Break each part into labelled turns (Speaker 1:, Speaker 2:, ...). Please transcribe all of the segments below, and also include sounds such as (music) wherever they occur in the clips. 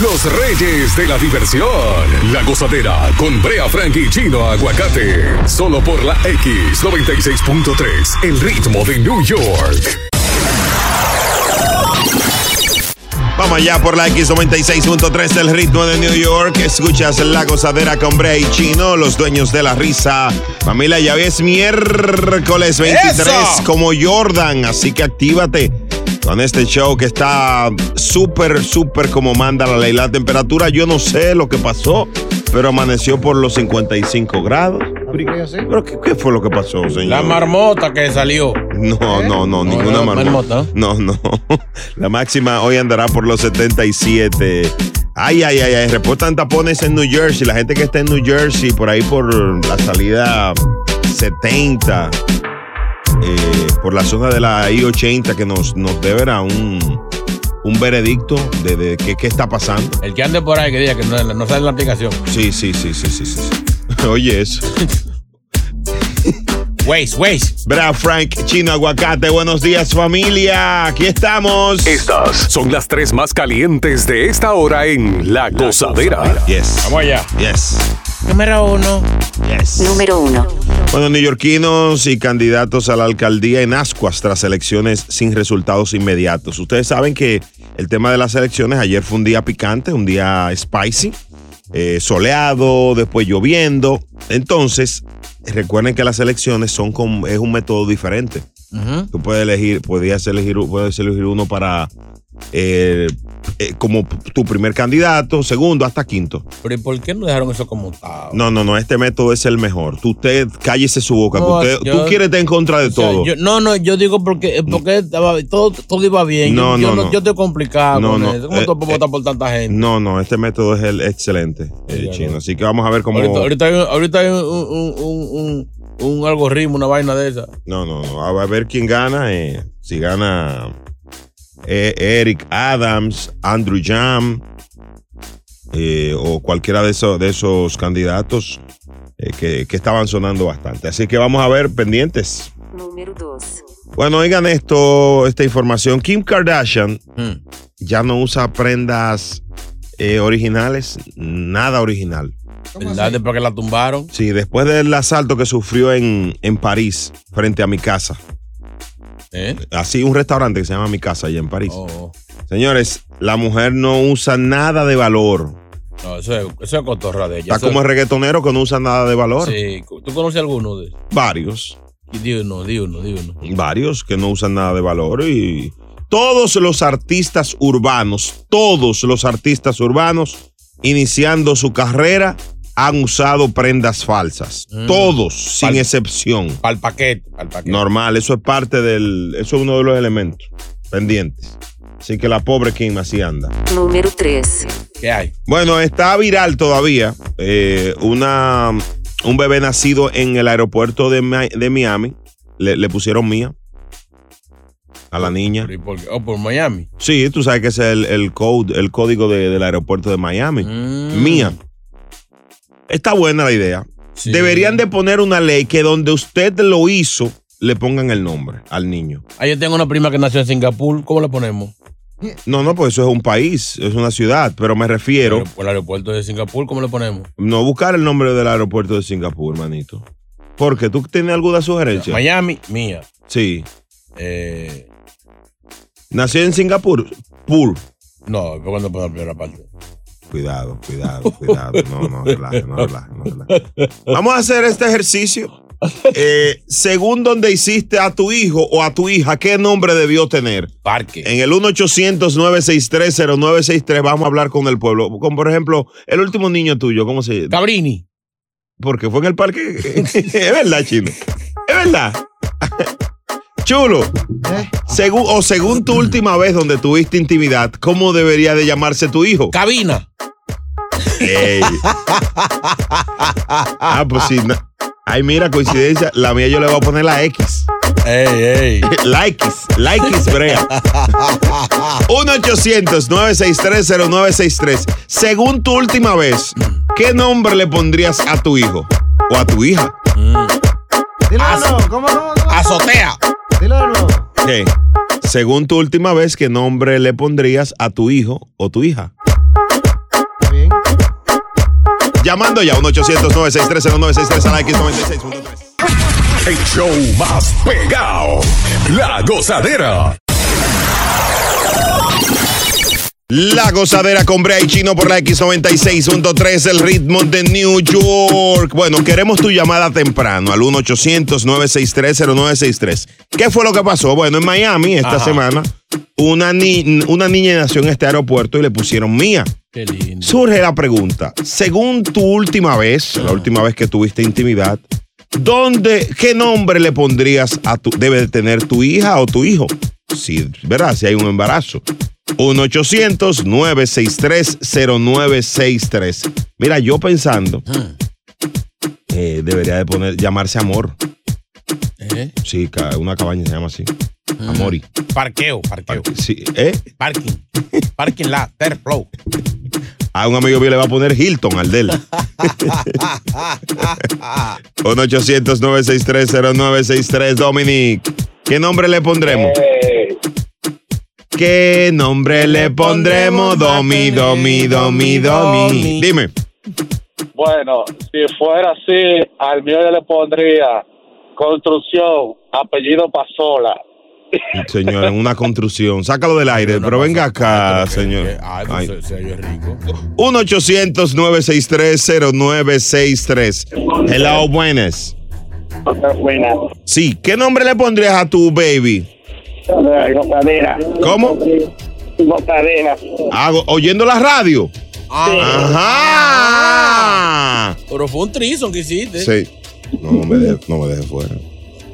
Speaker 1: los reyes de la diversión. La gozadera con Brea Frank y Chino Aguacate. Solo por la X96.3, el ritmo de New York.
Speaker 2: Vamos allá por la X96.3 del ritmo de New York. Escuchas la gozadera con Brea y Chino, los dueños de la risa. Familia, ya es miércoles 23
Speaker 3: ¡Eso!
Speaker 2: como Jordan, así que actívate con este show que está súper, súper como manda la ley. La temperatura, yo no sé lo que pasó, pero amaneció por los 55 grados. ¿Pero qué, qué fue lo que pasó, señor?
Speaker 3: La marmota que salió.
Speaker 2: No, no, no, ninguna
Speaker 3: no,
Speaker 2: marmota.
Speaker 3: marmota.
Speaker 2: No, no. (laughs) La máxima hoy andará por los 77. Ay, ay, ay, ay. Reportan tapones en New Jersey. La gente que está en New Jersey, por ahí por la salida 70, eh, por la zona de la I-80, que nos, nos deberá un, un veredicto de, de qué, qué está pasando.
Speaker 3: El que ande por ahí que diga que no, no sale la aplicación.
Speaker 2: Sí, sí, sí, sí, sí. sí. (laughs) Oye, eso. (laughs)
Speaker 3: Waze, Waze.
Speaker 2: Bra Frank, Chino Aguacate, buenos días familia, aquí estamos.
Speaker 1: Estas son las tres más calientes de esta hora en La Gozadera.
Speaker 2: Yes.
Speaker 3: Vamos allá.
Speaker 2: Yes.
Speaker 3: Número uno.
Speaker 2: Yes.
Speaker 4: Número uno.
Speaker 2: Bueno, neoyorquinos y candidatos a la alcaldía en ascuas tras elecciones sin resultados inmediatos. Ustedes saben que el tema de las elecciones ayer fue un día picante, un día spicy, eh, soleado, después lloviendo. Entonces, recuerden que las elecciones son con, es un método diferente. Tú puedes elegir, podías elegir, puedes elegir uno para eh, eh, como tu primer candidato, segundo, hasta quinto.
Speaker 3: Pero ¿y por qué no dejaron eso como estaba?
Speaker 2: No, no, no, este método es el mejor. Tú, usted cállese su boca. que
Speaker 3: No,
Speaker 2: usted-
Speaker 3: yo-
Speaker 2: tú quieres estar en contra de
Speaker 3: O sea,
Speaker 2: todo.
Speaker 3: yo- no, no, yo digo porque, porque estaba- todo, todo iba bien.
Speaker 2: No,
Speaker 3: yo,
Speaker 2: no,
Speaker 3: yo
Speaker 2: no.
Speaker 3: Yo estoy complicado
Speaker 2: No,
Speaker 3: con
Speaker 2: no,
Speaker 3: eso. ¿Cómo
Speaker 2: eh,
Speaker 3: tú puedes
Speaker 2: eh,
Speaker 3: votar por tanta gente?
Speaker 2: No, no, este método es el excelente, eh, chino.
Speaker 3: no.
Speaker 2: Así que vamos a ver cómo.
Speaker 3: Ahorita, ahorita hay, ahorita hay un, un, un, un, un algoritmo, una vaina de esa.
Speaker 2: No, no, no. A ver quién gana. eh, si gana eh, Eric Adams, Andrew Jam eh, o cualquiera de esos, de esos candidatos eh, que, que estaban sonando bastante. Así que vamos a ver pendientes.
Speaker 4: Número dos.
Speaker 2: Bueno, oigan esto, esta información. Kim Kardashian
Speaker 3: Hmm.
Speaker 2: ya no usa prendas eh, originales, nada original.
Speaker 3: ¿Verdad? Después que la tumbaron.
Speaker 2: Sí, después del asalto que sufrió en, en París, frente a mi casa.
Speaker 3: ¿Eh?
Speaker 2: Así, un restaurante que se llama Mi Casa, allá en París.
Speaker 3: Oh,
Speaker 2: Señores, la mujer no usa nada de valor.
Speaker 3: no, eso es, eso es cotorra de ella.
Speaker 2: Está
Speaker 3: Eso-
Speaker 2: como el reggaetonero que no usa nada de valor.
Speaker 3: Sí. ¿Tú conoces alguno de
Speaker 2: Varios,
Speaker 3: Y Di uno, di uno, di uno.
Speaker 2: varios que no usan nada de valor. Y todos los artistas urbanos, todos los artistas urbanos, iniciando su carrera, han usado prendas falsas.
Speaker 3: Mm.
Speaker 2: Todos, sin excepción.
Speaker 3: Al paquete, al paquete.
Speaker 2: Normal, eso es parte del. Eso es uno de los elementos pendientes. Así que la pobre Kim así anda.
Speaker 4: Número tres.
Speaker 3: ¿Qué hay?
Speaker 2: Bueno, está viral todavía eh, una, un bebé nacido en el aeropuerto de, de Miami. Le, le pusieron mía a la niña.
Speaker 3: ¿Pero y por qué? Oh, por Miami.
Speaker 2: Sí, tú sabes que ese es el, el, code, el código de- del aeropuerto de Miami.
Speaker 3: Mm.
Speaker 2: Mía. Está buena la idea.
Speaker 3: Sí.
Speaker 2: Deberían de poner una ley que donde usted lo hizo, le pongan el nombre al niño.
Speaker 3: Ah, yo tengo una prima que nació en Singapur. ¿Cómo le ponemos?
Speaker 2: No, no, pues eso es un país, es una ciudad, pero me refiero
Speaker 3: Por el aeropuerto de Singapur, ¿cómo le ponemos?
Speaker 2: no buscar el nombre del aeropuerto de Singapur, manito. Porque tú tienes alguna sugerencia.
Speaker 3: Miami, mía.
Speaker 2: Sí.
Speaker 3: Eh,
Speaker 2: Nació en Singapur. Pur.
Speaker 3: no, ¿por qué no ponemos la primera parte?
Speaker 2: Cuidado, cuidado, cuidado. No, no, relaja, no, relaja, no, relaja. Vamos a hacer este ejercicio. Eh, según donde hiciste a tu hijo o a tu hija, ¿qué nombre debió tener?
Speaker 3: Parque.
Speaker 2: En el 1-800-963-0963 vamos a hablar con el pueblo. Como por ejemplo, el último niño tuyo, ¿cómo se llama?
Speaker 3: Cabrini.
Speaker 2: Porque fue en el parque. (laughs) es verdad, chino. Es verdad. Chulo. Según, o según tu última vez donde tuviste intimidad, ¿cómo debería de llamarse tu hijo?
Speaker 3: Cabina.
Speaker 2: Ey. Ah, pues sí. no. Ay, mira, coincidencia. La mía yo le voy a poner la X.
Speaker 3: Ey, ey. (laughs)
Speaker 2: La X. La X, brea. (laughs) 1-800-963-0963. Según tu última vez, ¿qué nombre le pondrías a tu hijo? O a tu hija.
Speaker 5: Dilo, ¿Cómo no?
Speaker 3: Azotea.
Speaker 5: Dilo.
Speaker 2: Según tu última vez, ¿qué nombre le pondrías a tu hijo o tu hija? Llamando ya, a 1-800-963-0963 a la X96.3.
Speaker 1: El show más pegado. La gozadera.
Speaker 2: La gozadera con Brea y Chino por la X96.3, el ritmo de New York. Bueno, queremos tu llamada temprano al 1-800-963-0963. ¿Qué fue lo que pasó? Bueno, en Miami esta
Speaker 3: Ajá.
Speaker 2: semana, una, ni- una niña nació en este aeropuerto y le pusieron mía.
Speaker 3: Qué lindo.
Speaker 2: Surge la pregunta, según tu última vez, la última vez que tuviste intimidad, ¿dónde, qué nombre le pondrías a tu, debe de tener tu hija o tu hijo? Si, ¿verdad? Si hay un embarazo. 1-800-963-0963. Mira, yo pensando, eh, debería de poner, llamarse Amor.
Speaker 3: ¿Eh?
Speaker 2: Sí, ca- una cabaña se llama así. Amori.
Speaker 3: Parqueo, parqueo.
Speaker 2: Sí, ¿eh?
Speaker 3: Parking. Parking lot, third flow.
Speaker 2: A un amigo mío le va a poner Hilton al de él. (laughs) 1-800-963-0963, Dominic. ¿Qué nombre le pondremos? ¿Qué nombre le pondremos? Domi, Domi, Domi, Domi. Dime.
Speaker 6: Bueno, si fuera así, al mío yo le pondría construcción, apellido Pasola.
Speaker 2: Señor, en una construcción. Sácalo del aire, pero venga acá, señor.
Speaker 3: Ay,
Speaker 2: Ay.
Speaker 3: pues se, se oye rico.
Speaker 2: 1-800-963-0963. Hello, buenas.
Speaker 6: Buena.
Speaker 2: Sí, ¿qué nombre le pondrías a tu baby?
Speaker 6: Gozadera.
Speaker 2: ¿Cómo?
Speaker 6: Gozadera.
Speaker 2: Hago, oyendo la radio.
Speaker 3: Ah,
Speaker 2: Ajá.
Speaker 3: Pero fue un trison que hiciste.
Speaker 2: Sí. No, no me deje, no me deje fuera.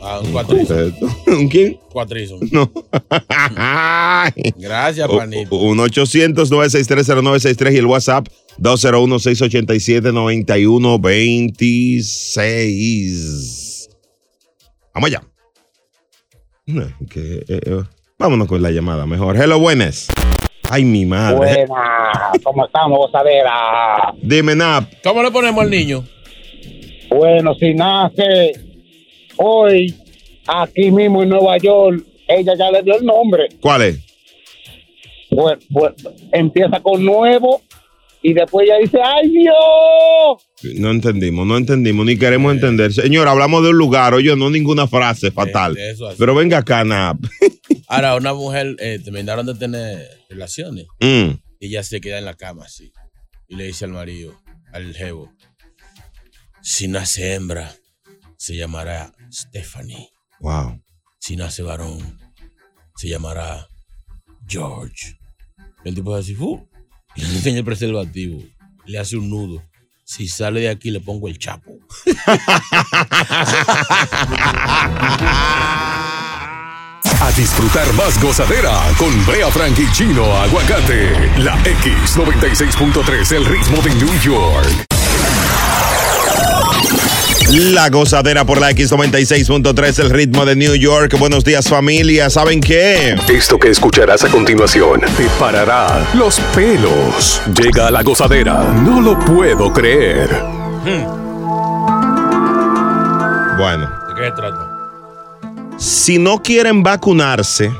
Speaker 3: Ah, un cuatrison. (laughs)
Speaker 2: ¿Un quién?
Speaker 3: Cuatrison.
Speaker 2: No. (laughs)
Speaker 3: Gracias, panito.
Speaker 2: Un 800-963-0963 y el WhatsApp 201-687-9126. Vamos allá. No, (laughs) que, eh, eh, vámonos con la llamada mejor. Hello, buenas. Ay, mi madre.
Speaker 6: Buena. ¿Cómo estamos, gozadera?
Speaker 2: Dime, Nap.
Speaker 3: ¿Cómo le ponemos al niño?
Speaker 6: Bueno, si nace hoy aquí mismo en Nueva York, ella ya le dio el nombre.
Speaker 2: ¿Cuál es?
Speaker 6: Pues, pues, empieza con nuevo y después ella dice, ¡ay Dios!
Speaker 2: No entendimos, no entendimos, ni queremos entender. Señor, hablamos de un lugar, oye, no ninguna frase fatal.
Speaker 3: así.
Speaker 2: Pero venga acá, Nap. (laughs)
Speaker 3: Ahora, una mujer eh, terminaron de tener relaciones
Speaker 2: Mm.
Speaker 3: y ella se queda en la cama así. Y le dice al marido, al jevo, si nace hembra, se llamará Stephanie.
Speaker 2: Wow.
Speaker 3: Si nace varón, se llamará George. El tipo hace así, ¡fu! Y le enseña el preservativo, le hace un nudo. Si sale de aquí, le pongo el chapo.
Speaker 1: A disfrutar más gozadera con Brea Frank y Chino Aguacate. La X96.3, el ritmo de New York.
Speaker 2: La gozadera por la X96.3, el ritmo de New York. Buenos días, familia. ¿Saben qué?
Speaker 1: Esto que escucharás a continuación te parará los pelos. Llega la gozadera. No lo puedo creer.
Speaker 2: Bueno,
Speaker 3: ¿De qué trata?
Speaker 2: si no quieren vacunarse,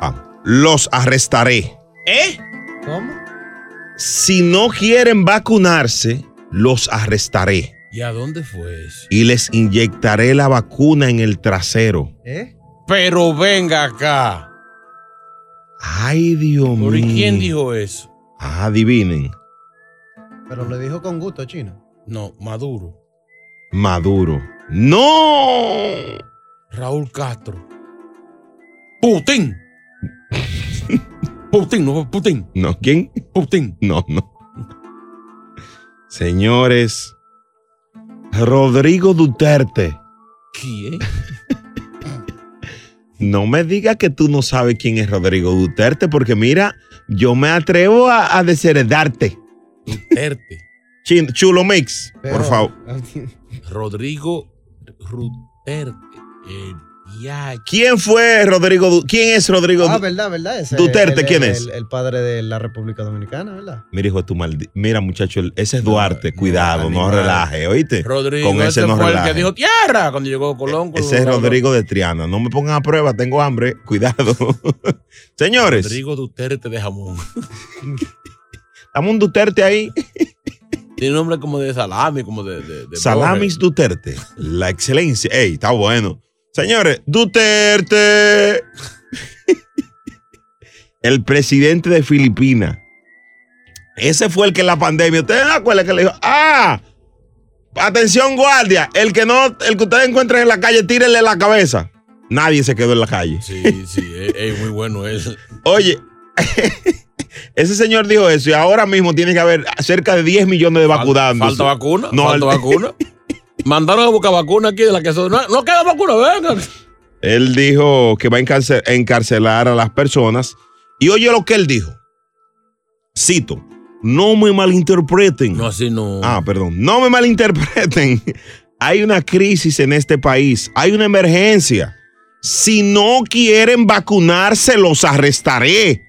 Speaker 2: vamos, los arrestaré.
Speaker 3: ¿Eh?
Speaker 5: ¿Cómo?
Speaker 2: Si no quieren vacunarse, los arrestaré
Speaker 3: ¿Y a dónde fue eso?
Speaker 2: y les inyectaré la vacuna en el trasero.
Speaker 5: ¿Eh?
Speaker 3: Pero venga acá.
Speaker 2: Ay, Dios mío.
Speaker 3: ¿Por quién dijo eso?
Speaker 2: Ah, adivinen.
Speaker 5: Pero lo dijo con gusto, chino.
Speaker 3: No, Maduro.
Speaker 2: Maduro. ¡No!
Speaker 3: Raúl Castro. Putin. (laughs) Putin, no Putin.
Speaker 2: ¿No? ¿Quién?
Speaker 3: Putin.
Speaker 2: No, no. Señores, Rodrigo Duterte.
Speaker 3: ¿Quién? (laughs)
Speaker 2: No me digas que tú no sabes quién es Rodrigo Duterte, porque mira, yo me atrevo a, a desheredarte.
Speaker 3: Duterte.
Speaker 2: Chulo Mix, por favor.
Speaker 3: Rodrigo Duterte. El ya.
Speaker 2: ¿Quién fue Rodrigo Du- ¿Quién es Rodrigo
Speaker 5: Ah, verdad, verdad. Ese
Speaker 2: Duterte,
Speaker 5: el-
Speaker 2: ¿quién
Speaker 5: el-
Speaker 2: es?
Speaker 5: El, el padre de la República Dominicana, ¿verdad?
Speaker 2: Mira, hijo de tu maldi- Mira, muchacho, el- ese es Duarte.
Speaker 3: no,
Speaker 2: Cuidado, no,
Speaker 3: animal.
Speaker 2: relaje, ¿oíste?
Speaker 3: Rodrigo
Speaker 2: Con ese no
Speaker 3: fue el
Speaker 2: relaje.
Speaker 3: que dijo tierra cuando llegó Colón. con
Speaker 2: Ese es Rodrigo de Triana. No me pongan a prueba, tengo hambre. (laughs) Cuidado. (laughs) Señores,
Speaker 3: Rodrigo Duterte de jamón. (laughs)
Speaker 2: dame un Duterte ahí.
Speaker 3: Tiene nombre como de salami, como de. de, de
Speaker 2: Salamis Duterte, la excelencia. Ey, está bueno. Señores, Duterte. (laughs) el presidente de Filipinas. Ese fue el que en la pandemia, ¿ustedes no acuerdan que le dijo, ah, atención guardia, el que no, el que ustedes encuentren en la calle, tírenle la cabeza. Nadie se quedó en la calle.
Speaker 3: Sí, sí, es, es muy bueno eso.
Speaker 2: Oye, (laughs) ese señor dijo eso y ahora mismo tiene que haber cerca de 10 millones de vacunados.
Speaker 3: ¿Falta vacuna?
Speaker 2: No,
Speaker 3: ¿Falta
Speaker 2: el-
Speaker 3: vacuna? (laughs) Mandaron a buscar vacuna aquí de la que son. No, no queda vacuna, vengan.
Speaker 2: Él dijo que va a encarce- encarcelar a las personas. Y oye lo que él dijo. Cito, no me malinterpreten.
Speaker 3: No, así no.
Speaker 2: Ah, perdón. No me malinterpreten. (laughs) Hay una crisis en este país. Hay una emergencia. Si no quieren vacunarse, los arrestaré.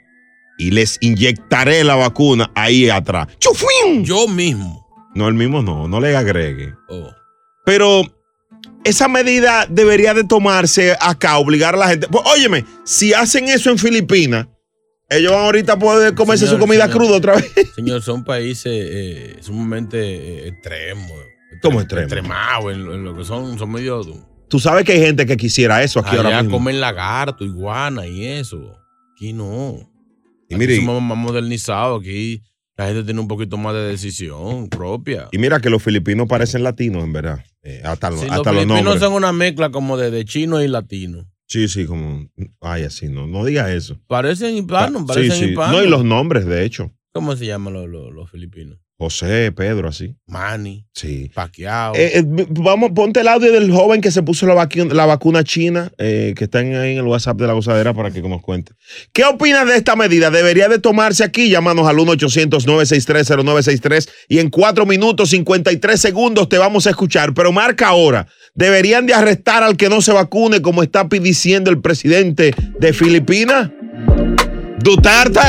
Speaker 2: Y les inyectaré la vacuna ahí atrás. ¡Chufín!
Speaker 3: Yo mismo.
Speaker 2: No, el mismo no. No le agregue.
Speaker 3: Oh.
Speaker 2: Pero esa medida debería de tomarse acá, obligar a la gente. Pues, óyeme, si hacen eso en Filipinas, ellos van ahorita a poder comerse
Speaker 3: Señor,
Speaker 2: su comida
Speaker 3: señor.
Speaker 2: cruda otra vez. (laughs)
Speaker 3: Señor, son países eh, sumamente eh, extremos.
Speaker 2: ¿Cómo extremo?
Speaker 3: Extremados en, lo- en lo que son, son medio.
Speaker 2: Tú sabes que hay gente que quisiera eso aquí ahora
Speaker 3: Allá
Speaker 2: mismo.
Speaker 3: comen lagarto, iguana y eso. Aquí no.
Speaker 2: Y
Speaker 3: Aquí
Speaker 2: mire,
Speaker 3: somos más modernizados. Aquí la gente tiene un poquito más de decisión propia.
Speaker 2: y mira que los filipinos parecen latinos, en verdad. Eh, hasta
Speaker 3: Sí,
Speaker 2: hasta
Speaker 3: los
Speaker 2: los
Speaker 3: filipinos
Speaker 2: nombres.
Speaker 3: son una mezcla como de, de chino y latino.
Speaker 2: Sí, sí, como. Ay, así, no, no diga eso.
Speaker 3: Parecen hispanos,
Speaker 2: Ah,
Speaker 3: parecen
Speaker 2: sí. No, y los nombres, de hecho.
Speaker 3: ¿Cómo se llaman los, los- los filipinos?
Speaker 2: José, Pedro, así.
Speaker 3: Manny,
Speaker 2: Sí.
Speaker 3: Pacquiao.
Speaker 2: Eh, eh, vamos, ponte el audio del joven que se puso la, vacu- la vacuna china, eh, que está en- ahí en el WhatsApp de la gozadera para que nos cuente. ¿Qué opinas de esta medida? ¿Debería de tomarse aquí? Llámanos al 1-800-963-0963 y en 4 minutos 53 segundos te vamos a escuchar. Pero marca ahora. ¿Deberían de arrestar al que no se vacune como está diciendo el presidente de Filipinas? Duterte.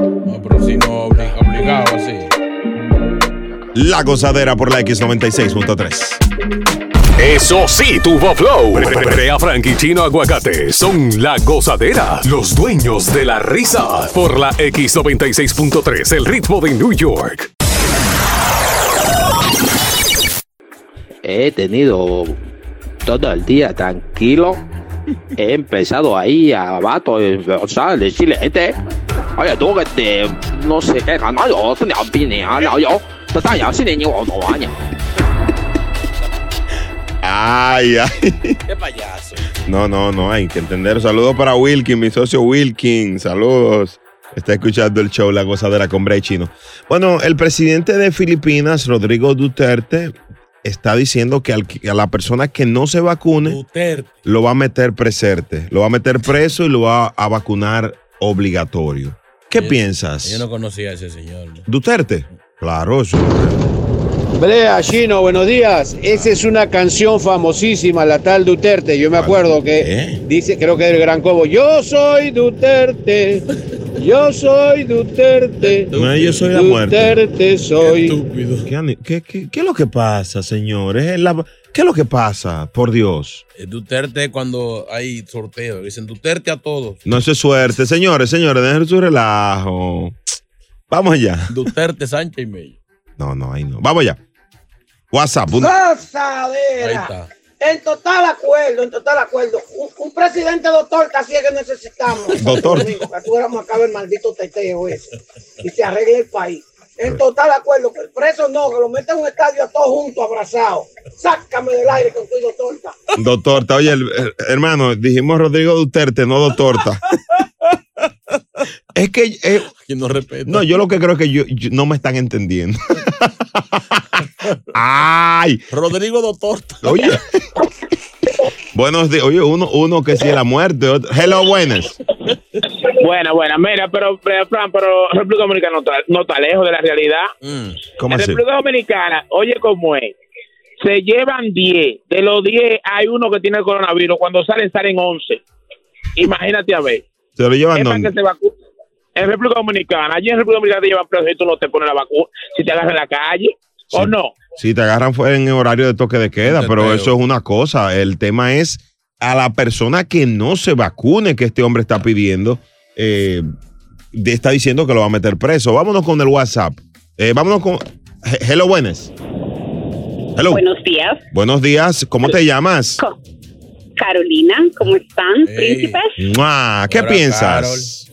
Speaker 3: no, pero si no obli- obligado así.
Speaker 2: La gozadera por la X96.3.
Speaker 1: Eso sí, tuvo flow. Brea Frank y Chino Aguacate son la gozadera, los dueños de la risa. Por la X96.3, el ritmo de New York.
Speaker 7: he tenido todo el día tranquilo. He empezado ahí a vato, o sea, decirle, este, oye, tú que te, no sé qué, no, yo, ya, niño, no, año.
Speaker 2: Ay, ay.
Speaker 3: Qué payaso.
Speaker 2: No, no, no, hay que entender. Saludos para Wilkin, mi socio Wilkin. Saludos. Está escuchando el show La Gozadera con Bray Chino. Bueno, el presidente de Filipinas, Rodrigo Duterte, está diciendo que, al- a la persona que no se vacune,
Speaker 3: Duterte.
Speaker 2: lo va a meter preserte. Lo va a meter preso y lo va a vacunar obligatorio. ¿Qué
Speaker 3: Yo-
Speaker 2: piensas?
Speaker 3: Yo no conocía a ese señor. ¿no?
Speaker 2: Duterte. Claro, eso.
Speaker 8: Brea, Chino, buenos días. Esa es una canción famosísima, la tal Duterte. Yo me acuerdo que
Speaker 2: ¿Eh?
Speaker 8: dice, creo que del Gran Cobo, yo soy Duterte, yo soy Duterte.
Speaker 2: No, yo soy la muerte.
Speaker 8: Duterte soy.
Speaker 3: Estúpido.
Speaker 2: ¿Qué, ani- qué- qué- qué es lo que pasa, señores? La- ¿Qué es lo que pasa? Por Dios.
Speaker 3: Eh, Duterte cuando hay sorteo. Dicen Duterte a todos.
Speaker 2: No es suerte. Señores, señores, dejen su relajo. Vamos allá.
Speaker 3: Duterte, Sánchez y Mello.
Speaker 2: No, no, ahí no. Vamos allá. WhatsApp. un-
Speaker 3: Ahí está.
Speaker 9: En total acuerdo, en total acuerdo. Un, un presidente doctor casi es que necesitamos.
Speaker 2: Doctor.
Speaker 9: Que tuviéramos acá el maldito teteo ese. Y se arregle el país. En total acuerdo, que el preso no, que lo meten en un estadio a todos juntos, abrazados. Sácame del aire con tu doctorta.
Speaker 2: Doctor, ta- oye, el- el- hermano, dijimos Rodrigo Duterte, no Doctorta. Es que, eh,
Speaker 3: ¿Quién no
Speaker 2: no, yo lo que creo es que yo, yo- no me están entendiendo. (laughs) Ay,
Speaker 3: Rodrigo Doctorta.
Speaker 2: oye. Buenos días. Oye, uno, uno que sí es la muerte. otro- Hello, buenas.
Speaker 6: Buena, buena. Mira, pero, pero, Fran, pero República Dominicana no está, no está lejos de la realidad.
Speaker 3: Mm.
Speaker 2: ¿Cómo
Speaker 6: en
Speaker 2: así?
Speaker 6: República Dominicana, oye cómo es. Se llevan 10. De los 10 hay uno que tiene el coronavirus. Cuando salen, salen 11. Imagínate a ver.
Speaker 2: Se lo llevan
Speaker 6: Es para
Speaker 2: dónde?
Speaker 6: que se vacu- En República Dominicana. Allí en República Dominicana te llevan preso y tú no te pones la vacuna. Si te agarras en la calle. ¿O no?
Speaker 2: Si te agarran en horario de toque de queda, pero eso es una cosa. El tema es a la persona que no se vacune que este hombre está pidiendo, eh, está diciendo que lo va a meter preso. Vámonos con el WhatsApp. Eh, vámonos con. He- Hello, buenas. Hello.
Speaker 10: Buenos días.
Speaker 2: Buenos días. ¿Cómo te llamas?
Speaker 10: Carolina, ¿cómo están, príncipes?
Speaker 2: Mua, ¿Qué
Speaker 3: Ahora,
Speaker 2: piensas?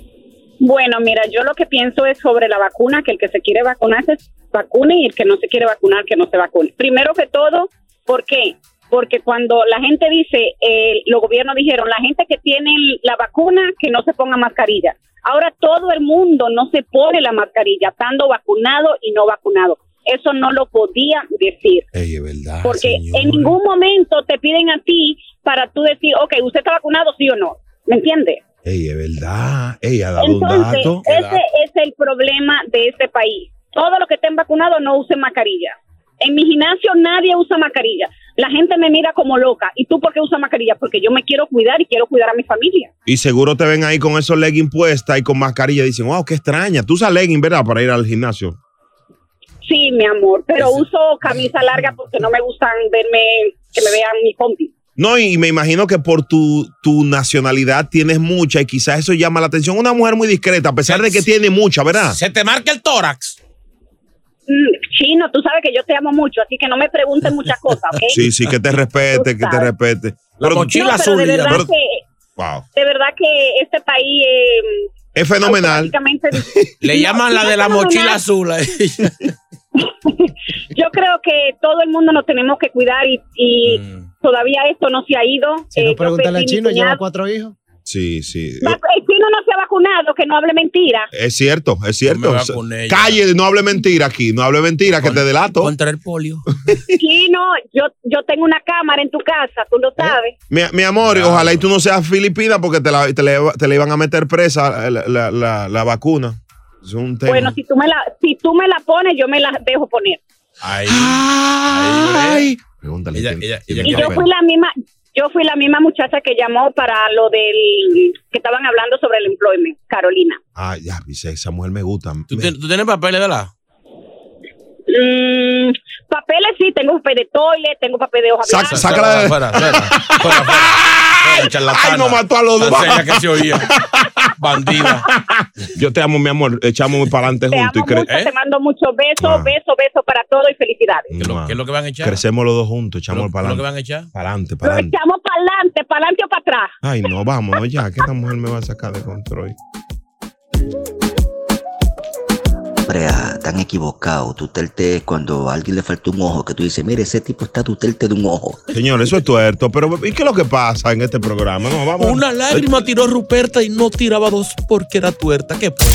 Speaker 10: Bueno, mira, yo lo que pienso es sobre la vacuna, que el que se quiere vacunar se vacune y el que no se quiere vacunar que no se vacune. Primero que todo, ¿por qué? Porque cuando la gente dice, eh, los gobiernos dijeron, la gente que tiene la vacuna, que no se ponga mascarilla. Ahora todo el mundo no se pone la mascarilla, estando vacunado y no vacunado. Eso no lo podía decir.
Speaker 3: Ey, verdad.
Speaker 10: Porque en ningún momento te piden a ti para tú decir, ok, ¿usted está vacunado, sí o no? ¿Me entiende?
Speaker 2: Ey, es verdad. Ey, ha dado un
Speaker 10: Entonces,
Speaker 2: dato.
Speaker 10: ese es el problema de este país. Todos los que estén vacunados no usen mascarilla. En mi gimnasio nadie usa mascarilla. La gente me mira como loca. ¿Y tú por qué usas mascarilla? Porque yo me quiero cuidar y quiero cuidar a mi familia.
Speaker 2: Y seguro te ven ahí con esos leggings puestas y con mascarilla. Dicen, wow, qué extraña. Tú usas leggings, ¿verdad? Para ir al gimnasio.
Speaker 10: Sí, mi amor, pero uso camisa larga porque no me gustan verme, que me vean mi compi.
Speaker 2: No, y me imagino que por tu, tu nacionalidad tienes mucha y quizás eso llama la atención. Una mujer muy discreta, a pesar de que tiene mucha, ¿verdad?
Speaker 3: Se te marca el tórax.
Speaker 10: Mm, Chino, tú sabes que yo te amo mucho, así que no me pregunten muchas cosas, ¿ok?
Speaker 2: Sí, sí, que te respete, que te respete.
Speaker 3: La
Speaker 2: Pero-
Speaker 3: mochila
Speaker 10: No, pero
Speaker 3: azul.
Speaker 10: de verdad
Speaker 2: Pero-
Speaker 10: que
Speaker 2: wow.
Speaker 10: de verdad que este país eh,
Speaker 2: Es fenomenal. (laughs)
Speaker 3: Le
Speaker 10: No,
Speaker 3: llaman la de la
Speaker 10: fenomenal.
Speaker 3: mochila azul. a ella. (laughs)
Speaker 10: Yo creo que todo el mundo nos tenemos que cuidar y, y
Speaker 3: Mm.
Speaker 10: Todavía esto no se ha ido.
Speaker 5: Si
Speaker 10: Eh,
Speaker 5: no, pregúntale a Chino, lleva cuatro hijos.
Speaker 2: Sí, sí.
Speaker 10: Va- El chino no se ha vacunado, que no hable mentira.
Speaker 2: Es cierto, es cierto. Calle, no hable mentira aquí, no hable mentira, que te delato.
Speaker 3: Contra el polio. (laughs)
Speaker 10: Chino, yo, yo tengo una cámara en tu casa, tú lo
Speaker 2: Eh,
Speaker 10: sabes.
Speaker 2: Mi, mi amor,
Speaker 3: Claro.
Speaker 2: ojalá y tú no seas filipina porque te, la, te, le, te le iban a meter presa la, la- la- la vacuna. Es un tema.
Speaker 10: Bueno, si tú me la, si tú me la pones, yo me la dejo poner.
Speaker 3: Ahí.
Speaker 2: Ay. Pregúntale.
Speaker 3: Ella-
Speaker 2: ¿quién-
Speaker 3: ella-
Speaker 2: quién
Speaker 3: ella
Speaker 2: me
Speaker 10: Y yo fui la misma, yo fui la misma muchacha que llamó para lo del que estaban hablando sobre el employment, Carolina.
Speaker 2: Ah, ya, dice, esa mujer me gusta.
Speaker 3: ¿Tú,
Speaker 2: Me-
Speaker 3: tú tienes papeles, ¿verdad?
Speaker 10: Mm, papeles sí, tengo papel de toilet, tengo papel de hoja
Speaker 2: Saca-
Speaker 10: blanca.
Speaker 2: sácala de-
Speaker 3: Fuera, fuera, fuera. (laughs)
Speaker 2: Ay, no mató a los dos.
Speaker 3: Que se oía. (laughs) Bandida.
Speaker 2: Yo te amo, mi amor. Echamos para adelante
Speaker 10: Te amo
Speaker 2: juntos y cre-
Speaker 10: mucho,
Speaker 3: ¿Eh?
Speaker 10: te mando muchos besos,
Speaker 2: Ah.
Speaker 10: besos, besos para todo y felicidades.
Speaker 3: ¿Qué es lo, qué es lo que van a echar?
Speaker 2: crecemos los dos juntos,
Speaker 3: ¿Qué
Speaker 2: echamos
Speaker 3: lo,
Speaker 2: para
Speaker 3: qué es lo que
Speaker 2: adelante.
Speaker 3: van a echar?
Speaker 2: Para adelante, para adelante.
Speaker 10: echamos para adelante, para adelante o para atrás.
Speaker 2: Ay, no, vámonos ya, que esta mujer me va a sacar de control.
Speaker 11: Brea, tan equivocado. Tuterte es cuando a alguien le falta un ojo, que tú dices, mire, ese tipo está tuterte de un ojo.
Speaker 2: Señor, eso es tuerto, pero ¿y qué es lo que pasa en este programa? No, vamos.
Speaker 3: Una lágrima tiró Ruperta y no tiraba dos porque era tuerta. ¿Qué pena?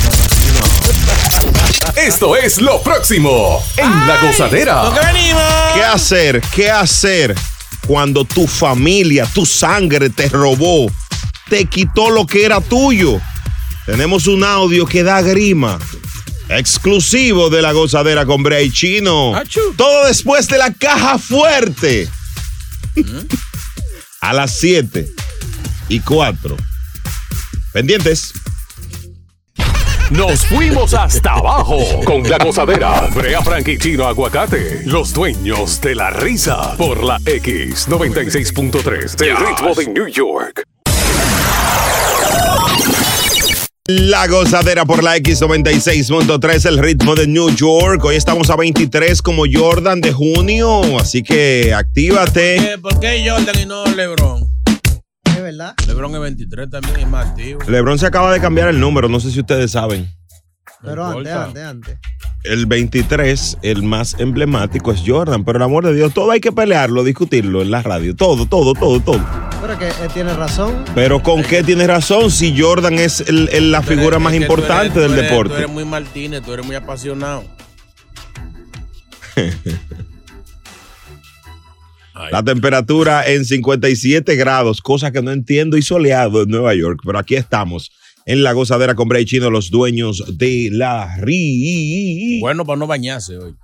Speaker 1: Esto es lo próximo en La Gozadera.
Speaker 3: ¡Lo que venimos!
Speaker 2: ¿Qué hacer? ¿Qué hacer cuando tu familia, tu sangre te robó, te quitó lo que era tuyo? Tenemos un audio que da grima. Exclusivo de la gozadera con Bray Chino.
Speaker 3: Achú.
Speaker 2: Todo después de la caja fuerte. A las 7 y 4. Pendientes.
Speaker 1: Nos fuimos hasta abajo con la gozadera. Brea Frank y Chino Aguacate, los dueños de la risa. Por la X96.3, el ritmo de New York.
Speaker 2: La gozadera por la X96.3, el ritmo de New York. Hoy estamos a 23 como Jordan de junio, así que actívate.
Speaker 3: ¿Qué- ¿Por qué Jordan y no LeBron?
Speaker 5: Es verdad.
Speaker 3: LeBron es 23 también, es más activo.
Speaker 2: LeBron se acaba de cambiar el número, no sé si ustedes saben.
Speaker 5: Pero antes, antes, antes.
Speaker 2: El 23, el más emblemático es Jordan, pero el amor de Dios, todo hay que pelearlo, discutirlo en la radio, todo, todo, todo, todo.
Speaker 5: Pero que él tiene razón.
Speaker 2: Pero ¿con qué tienes razón si Jordan es el- el- la
Speaker 3: eres-
Speaker 2: figura más
Speaker 3: tú eres-
Speaker 2: importante del
Speaker 3: eres- Tú
Speaker 2: deporte?
Speaker 3: eres muy Martínez, tú eres muy apasionado. (laughs)
Speaker 2: La temperatura en 57 grados, cosa que no entiendo, y soleado en Nueva York. Pero aquí estamos, en la gozadera con Bray Chino, los dueños de la RI.
Speaker 3: Bueno, para no bañarse hoy.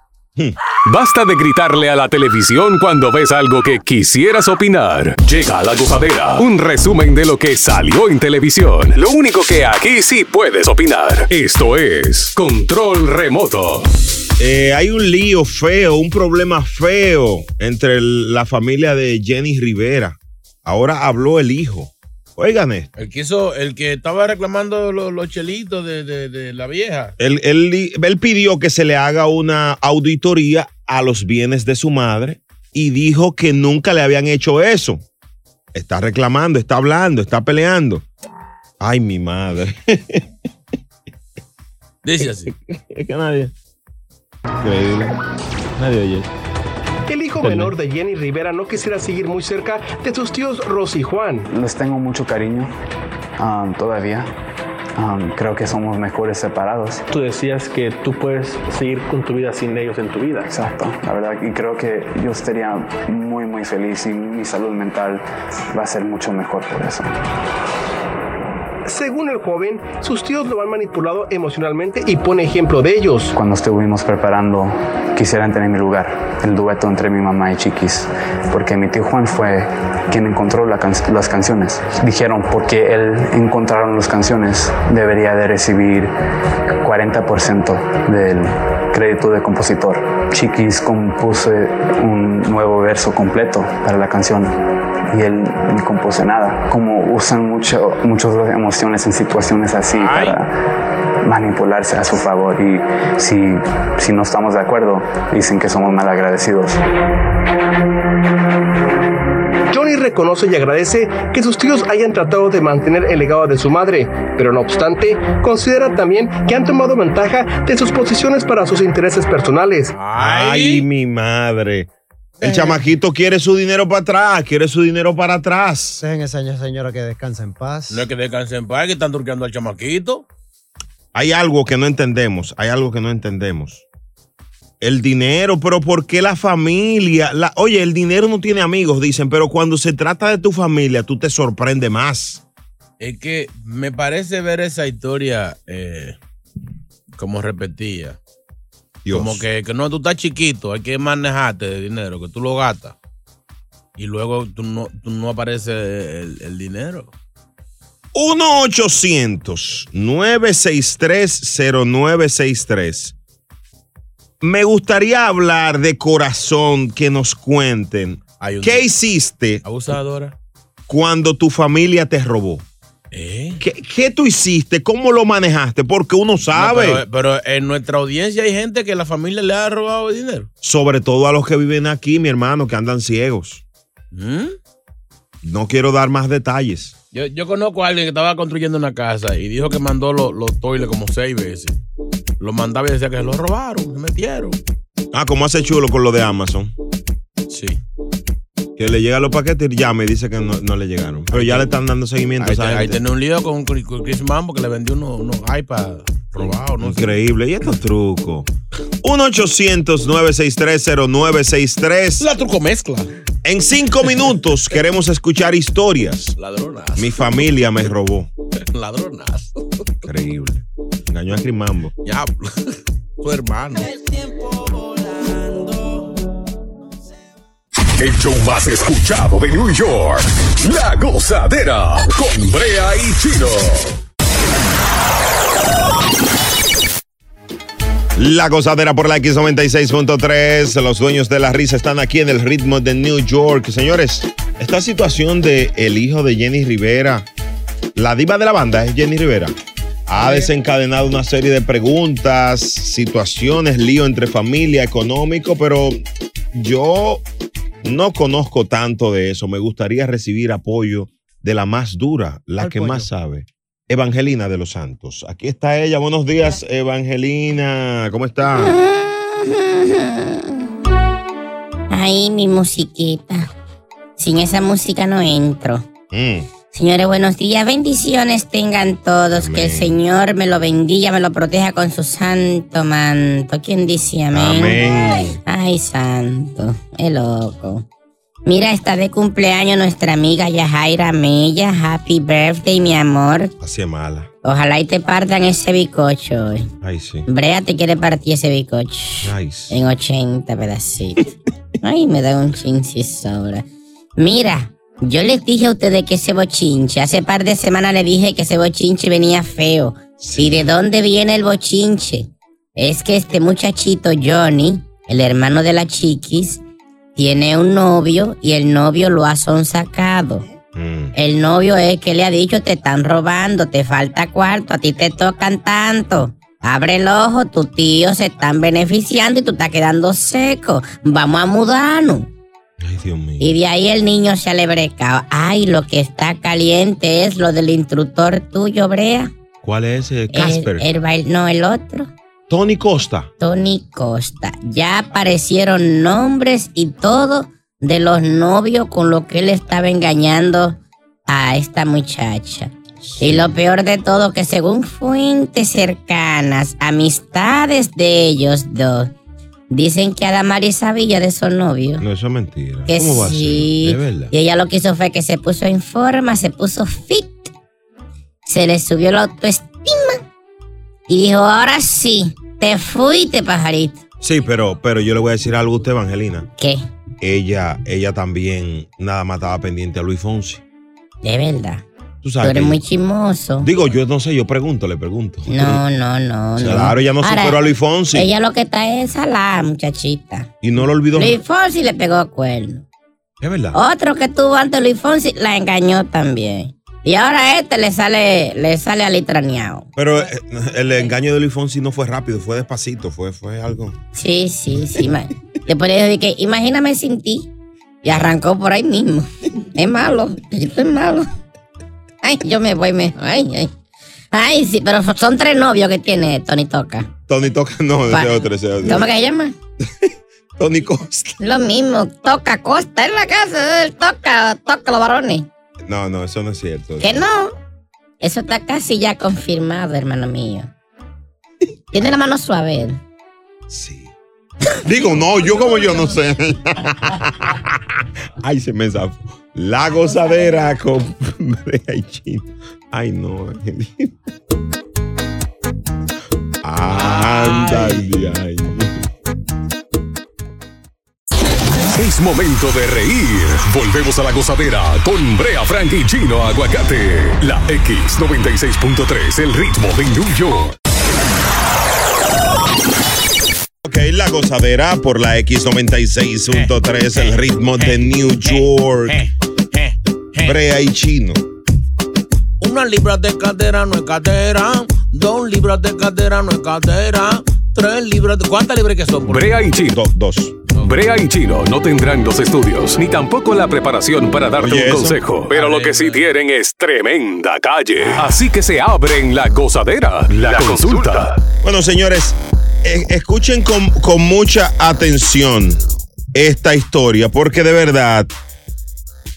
Speaker 1: Basta de gritarle a la televisión cuando ves algo que quisieras opinar. Llega la gozadera, un resumen de lo que salió en televisión. Lo único que aquí sí puedes opinar. Esto es Control Remoto.
Speaker 2: Eh, hay un lío feo, un problema feo entre la familia de Jenny Rivera. Ahora habló el hijo. Oigan esto.
Speaker 3: El que hizo, el que estaba reclamando los, los chelitos de, de- de la vieja.
Speaker 2: Él, él- él pidió que se le haga una auditoría a los bienes de su madre y dijo que nunca le habían hecho eso. Está reclamando, está hablando, está peleando. Ay, mi madre.
Speaker 3: Dice así. (laughs)
Speaker 2: es que nadie. Increíble. Nadie oye.
Speaker 12: El hijo
Speaker 2: Internet.
Speaker 12: menor de Jenny Rivera no quisiera seguir muy cerca de sus tíos Rosy y Juan.
Speaker 13: Les tengo mucho cariño um, todavía. Um, creo que somos mejores separados.
Speaker 12: Tú decías que tú puedes seguir con tu vida sin ellos en tu vida.
Speaker 13: Exacto, la verdad, y creo que yo estaría muy, muy feliz y mi salud mental va a ser mucho mejor por eso.
Speaker 12: Según el joven, sus tíos lo han manipulado emocionalmente y pone ejemplo de ellos.
Speaker 13: Cuando estuvimos preparando, quisieran tener mi lugar, el dueto entre mi mamá y Chiquis, porque mi tío Juan fue quien encontró las canciones. Dijeron, porque él encontraron las canciones, debería de recibir 40% del crédito de compositor. Chiquis compuso un nuevo verso completo para la canción y él no compuso nada. Como usan mucho, muchas emociones en situaciones así para manipularse a su favor y si, si no estamos de acuerdo dicen que somos mal agradecidos.
Speaker 12: Johnny reconoce y agradece que sus tíos hayan tratado de mantener el legado de su madre, pero no obstante, considera también que han tomado ventaja de sus posiciones para sus intereses personales.
Speaker 2: Ay, mi madre. El chamaquito quiere su dinero para atrás, quiere su dinero para atrás.
Speaker 5: Dejen esa señora que descansa en paz.
Speaker 3: No es que descanse en paz, que están turqueando al chamaquito.
Speaker 2: Hay algo que no entendemos, hay algo que no entendemos. El dinero, pero ¿por qué la familia? La- oye, el dinero no tiene amigos, dicen, pero cuando se trata de tu familia, tú te sorprende más.
Speaker 3: Es que me parece ver esa historia eh, como repetía.
Speaker 2: Dios.
Speaker 3: Como que, que no, tú estás chiquito, hay que manejarte de dinero, que tú lo gastas. Y luego tú no, tú no aparece el, el dinero.
Speaker 2: 1-800-963-0963. Me gustaría hablar de corazón que nos cuenten. ¿Qué hiciste
Speaker 3: Abusadora.
Speaker 2: cuando tu familia te robó?
Speaker 3: ¿Eh?
Speaker 2: ¿Qué, qué tú hiciste? ¿Cómo lo manejaste? Porque uno sabe.
Speaker 3: No, pero, pero en nuestra audiencia hay gente que la familia le ha robado dinero.
Speaker 2: Sobre todo a los que viven aquí, mi hermano, que andan ciegos.
Speaker 3: ¿Mm?
Speaker 2: No quiero dar más detalles.
Speaker 3: Yo, yo conozco a alguien que estaba construyendo una casa y dijo que mandó los, los toiles como seis veces. Lo mandaba y decía que se lo robaron, se metieron.
Speaker 2: Ah, como hace chulo con lo de Amazon.
Speaker 3: Sí.
Speaker 2: Que le llegan los paquetes y llama y dice que no, no le llegaron. Pero ya le están dando seguimiento a
Speaker 3: Ahí,
Speaker 2: esa
Speaker 3: te- ahí tenía un lío con, con Chris Mambo que le vendió unos, unos iPads robados. No sé.
Speaker 2: Increíble. Y estos trucos. 1-800-963-0963.
Speaker 3: La truco mezcla.
Speaker 2: En cinco minutos (laughs) queremos escuchar historias.
Speaker 3: Ladronas.
Speaker 2: Mi familia me robó. (laughs)
Speaker 3: Ladronas.
Speaker 2: Increíble. Engañó a Chris Mambo.
Speaker 3: Diablo. (laughs) Tu hermano.
Speaker 1: El show más escuchado de New York. La gozadera con Brea y Chino.
Speaker 2: La gozadera por la X96.3. Los dueños de la risa están aquí en el ritmo de New York. Señores, esta situación de el hijo de Jenny Rivera, la diva de la banda es Jenny Rivera, ha desencadenado una serie de preguntas, situaciones, lío entre familia, económico, pero yo no conozco tanto de eso. Me gustaría recibir apoyo de la más dura, la
Speaker 5: ¿Cuál
Speaker 2: que
Speaker 5: pollo?
Speaker 2: más sabe. Evangelina de los Santos. Aquí está ella. Buenos días, Evangelina. ¿Cómo está?
Speaker 14: Ay, mi musiquita. Sin esa música no entro.
Speaker 2: Mm.
Speaker 14: Señores, buenos días. Bendiciones tengan todos. Que el Señor me lo bendiga, me lo proteja con su santo manto. ¿Quién dice amén?
Speaker 2: Amén.
Speaker 14: Ay, santo. Es loco. Mira, está de cumpleaños nuestra amiga Yajaira Mella. Happy birthday, mi amor.
Speaker 2: Así es mala.
Speaker 14: Ojalá y te partan ese bicocho hoy.
Speaker 2: Ay, sí.
Speaker 14: Brea te quiere partir ese bicocho.
Speaker 2: Ay, sí.
Speaker 14: En 80 pedacitos. (laughs) Ay, me da un chinchi sobra. Mira, yo les dije a ustedes que ese bochinche, hace par de semanas le dije que ese bochinche venía feo. ¿Y de dónde viene el bochinche? Es que este muchachito Johnny, el hermano de la chiquis, tiene un novio y el novio lo ha sonsacado.
Speaker 2: Mm.
Speaker 14: El novio es que le ha dicho, te están robando, te falta cuarto, a ti te tocan tanto. Abre el ojo, tus tíos se están beneficiando y tú estás quedando seco. Vamos a mudarnos.
Speaker 2: Ay, Dios mío.
Speaker 14: Y de ahí el niño se ha lebrecado. Ay, lo que está caliente es lo del instructor tuyo, Brea.
Speaker 2: ¿Cuál es ese?
Speaker 14: El,
Speaker 2: Casper.
Speaker 14: el no, el otro.
Speaker 2: Tony Costa.
Speaker 14: Tony Costa. Ya aparecieron nombres y todo de los novios con lo que él estaba engañando a esta muchacha. Y lo peor de todo, que según fuentes cercanas, amistades de ellos dos, dicen que Adamaris sabía de esos novios.
Speaker 2: No, eso es mentira.
Speaker 14: Que
Speaker 2: ¿Cómo va a
Speaker 14: sí.
Speaker 2: ser? De verdad.
Speaker 14: Y ella lo que hizo fue que se puso en forma, se puso fit, se le subió la autoestima y dijo, ahora sí, te fuiste, pajarito.
Speaker 2: Sí, pero, pero yo le voy a decir algo a usted, Evangelina.
Speaker 14: ¿Qué?
Speaker 2: Ella, ella también nada más estaba pendiente a Luis Fonsi.
Speaker 14: De verdad.
Speaker 2: Tú
Speaker 14: Tú
Speaker 2: sabes.
Speaker 14: eres
Speaker 2: que-
Speaker 14: muy chismoso.
Speaker 2: Digo, yo no sé, yo pregunto, le pregunto.
Speaker 14: No, no, no. no.
Speaker 2: Claro, ella no
Speaker 14: Ahora,
Speaker 2: superó a Luis Fonsi.
Speaker 14: Ella lo que está es salada, muchachita.
Speaker 2: Y no lo olvidó.
Speaker 14: Luis Fonsi le pegó cuerno.
Speaker 2: Es verdad.
Speaker 14: Otro que tuvo antes Luis Fonsi la engañó también. Y ahora este le sale, le sale alitraneado.
Speaker 2: Pero eh, el engaño de Luis Fonsi no fue rápido, fue despacito, fue, fue algo.
Speaker 14: Sí, sí, sí. ma- (laughs) Después le que imagíname sin ti. Y arrancó por ahí mismo. (laughs) Es malo, esto es malo. Ay, yo me voy mejor. Ay, ay. Ay, sí, pero son tres novios que tiene Tony Toca.
Speaker 2: Tony Toca, no, ese otro, ese otro.
Speaker 14: ¿Cómo que se llama? (laughs)
Speaker 2: Tony Costa.
Speaker 14: Lo mismo, Toca Costa en la casa, toca, toca los varones.
Speaker 2: No, no, eso no es cierto.
Speaker 14: Que no. Eso está casi ya confirmado, hermano mío. Tiene la mano suave. él.
Speaker 2: Digo, no, yo como yo no sé. (laughs) Ay, se me zafó. La gozadera con Chino. Ay, no, Angelina. Anda, ay.
Speaker 1: Es momento de reír. Volvemos a la gozadera con Brea Frank y Chino Aguacate. La X96.3, el ritmo de New York.
Speaker 2: Ok, la gozadera por la X96.3, el ritmo de New York. Brea y Chino.
Speaker 3: Una libra de cadera no es cadera. Dos libras de cadera no es cadera. Tres libras de. ¿Cuántas libras que son?
Speaker 1: Brea y Chino.
Speaker 2: dos.
Speaker 1: Brea y Chino no tendrán los estudios ni tampoco la preparación para darte
Speaker 2: Oye,
Speaker 1: un
Speaker 2: eso.
Speaker 1: consejo. Pero lo que sí tienen es tremenda calle. Así que se abren la gozadera, la, consulta.
Speaker 2: Bueno, señores, eh, escuchen con, con mucha atención esta historia, porque de verdad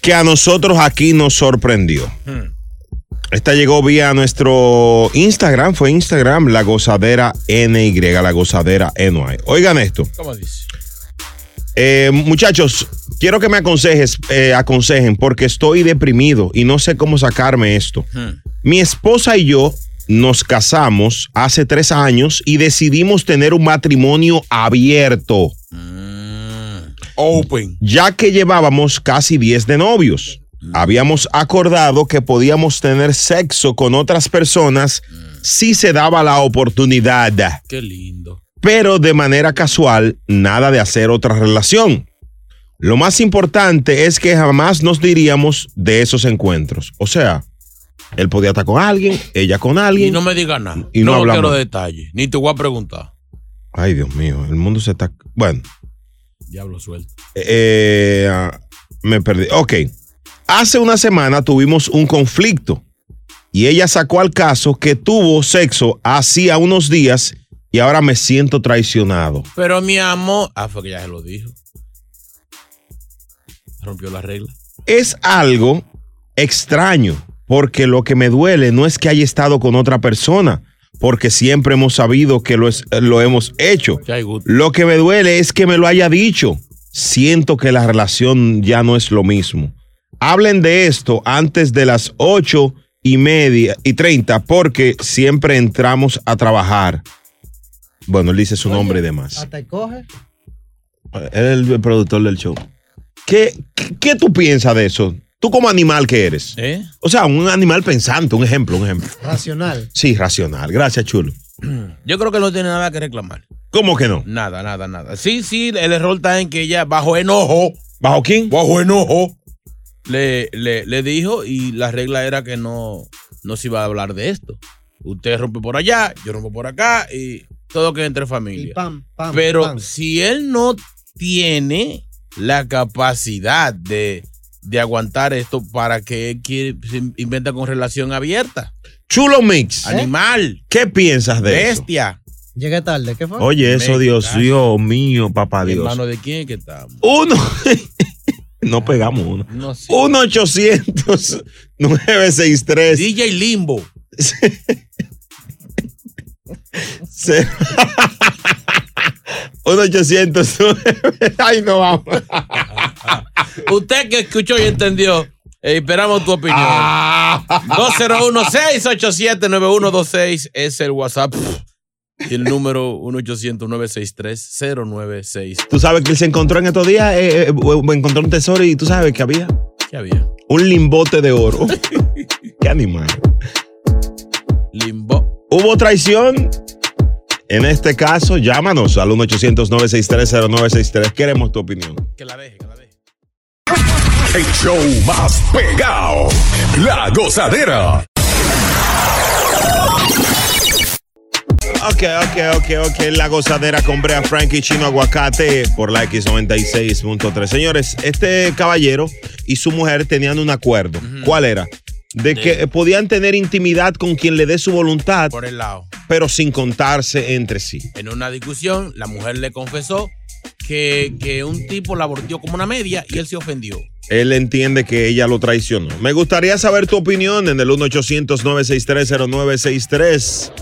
Speaker 2: que a nosotros aquí nos sorprendió. Esta llegó vía nuestro Instagram, fue Instagram, la gozadera NY, la gozadera NY. Oigan esto.
Speaker 3: ¿Cómo dice?
Speaker 2: Eh, muchachos, quiero que me aconsejes, eh, aconsejen, porque estoy deprimido y no sé cómo sacarme esto. Mi esposa y yo nos casamos hace tres años y decidimos tener un matrimonio abierto.
Speaker 3: Open.
Speaker 2: Ya que llevábamos casi 10 de novios. Habíamos acordado que podíamos tener sexo con otras personas si se daba la oportunidad
Speaker 3: Qué lindo.
Speaker 2: pero de manera casual, nada de hacer otra relación. Lo más importante es que jamás nos diríamos de esos encuentros. O sea, él podía estar con alguien, ella con alguien.
Speaker 3: Y no me digas nada.
Speaker 2: Y no
Speaker 3: no
Speaker 2: hablamos.
Speaker 3: quiero detalles. Ni te voy a preguntar.
Speaker 2: Ay, Dios mío, el mundo se está... Bueno,
Speaker 3: Diablo suelto.
Speaker 2: eh, ah, me perdí. Ok, hace una semana tuvimos un conflicto y ella sacó al caso que tuvo sexo hacía unos días y ahora me siento traicionado.
Speaker 3: Pero mi amor. Ah, fue que ya se lo dijo. Rompió la regla.
Speaker 2: es algo extraño, porque lo que me duele no es que haya estado con otra persona, porque siempre hemos sabido que lo, es- lo hemos hecho. Lo que me duele es que me lo haya dicho. Siento que la relación ya no es lo mismo. Hablen de esto antes de las ocho y media y treinta, porque siempre entramos a trabajar. Bueno, él dice su nombre y demás.
Speaker 5: Hasta coge.
Speaker 2: Él es el productor del show. ¿Qué, qué, qué tú piensas de eso? Tú como animal que eres.
Speaker 3: ¿Eh?
Speaker 2: O sea, un animal pensante, un ejemplo, un ejemplo.
Speaker 5: Racional.
Speaker 2: Sí, racional. Gracias, chulo.
Speaker 3: Yo creo que no tiene nada que reclamar.
Speaker 2: ¿Cómo que no?
Speaker 3: Nada, nada, nada. Sí, sí, el error está en que ella, bajo enojo.
Speaker 2: ¿Bajo quién?
Speaker 3: Bajo enojo. le, le, le dijo y la regla era que no, no se iba a hablar de esto. Usted rompe por allá, yo rompo por acá y todo queda entre familia.
Speaker 5: Pam, pam,
Speaker 3: Pero
Speaker 5: pam.
Speaker 3: si él no tiene la capacidad de, de aguantar esto para que él quiere- se inventa con relación abierta.
Speaker 2: Chulo Mix.
Speaker 3: Animal.
Speaker 2: ¿Qué piensas de eso?
Speaker 3: Bestia.
Speaker 5: Llegué tarde, ¿qué fue?
Speaker 2: Oye, eso, Dios, Dios mío, papá Dios.
Speaker 3: Hermano, ¿de quién es que estamos?
Speaker 2: Uno. (laughs) no pegamos uno.
Speaker 3: No sé.
Speaker 2: 1 800 963
Speaker 3: DJ Limbo. (laughs) (laughs)
Speaker 2: Se- 1 800 Ay, no vamos. (laughs)
Speaker 3: Usted que escuchó y entendió, eh, esperamos tu opinión.
Speaker 2: Ah.
Speaker 3: 201-687-9126 es el WhatsApp. Y el número 1-800-963-0963.
Speaker 2: Tú sabes que él se encontró en estos días, eh, eh, encontró un tesoro y tú sabes que había
Speaker 3: ¿Qué había?
Speaker 2: un limbote de oro. (laughs) Qué animal.
Speaker 3: Limbo.
Speaker 2: ¿Hubo traición? En este caso, llámanos al 1-800-963-0963. Queremos tu opinión.
Speaker 3: Que la deje, que la deje.
Speaker 1: El show más pegado. La gozadera.
Speaker 2: Ok, ok, ok, ok. La gozadera con Brea Frankie Chino Aguacate por la X96.3. Señores, este caballero y su mujer tenían un acuerdo. ¿Cuál era? De que podían tener intimidad con quien le dé su voluntad,
Speaker 3: Por el lado.
Speaker 2: pero sin contarse entre sí.
Speaker 3: En una discusión, la mujer le confesó que, que un tipo la bordeó como una media y él se ofendió.
Speaker 2: Él entiende que ella lo traicionó. Me gustaría saber tu opinión en el 1-800-963-0963.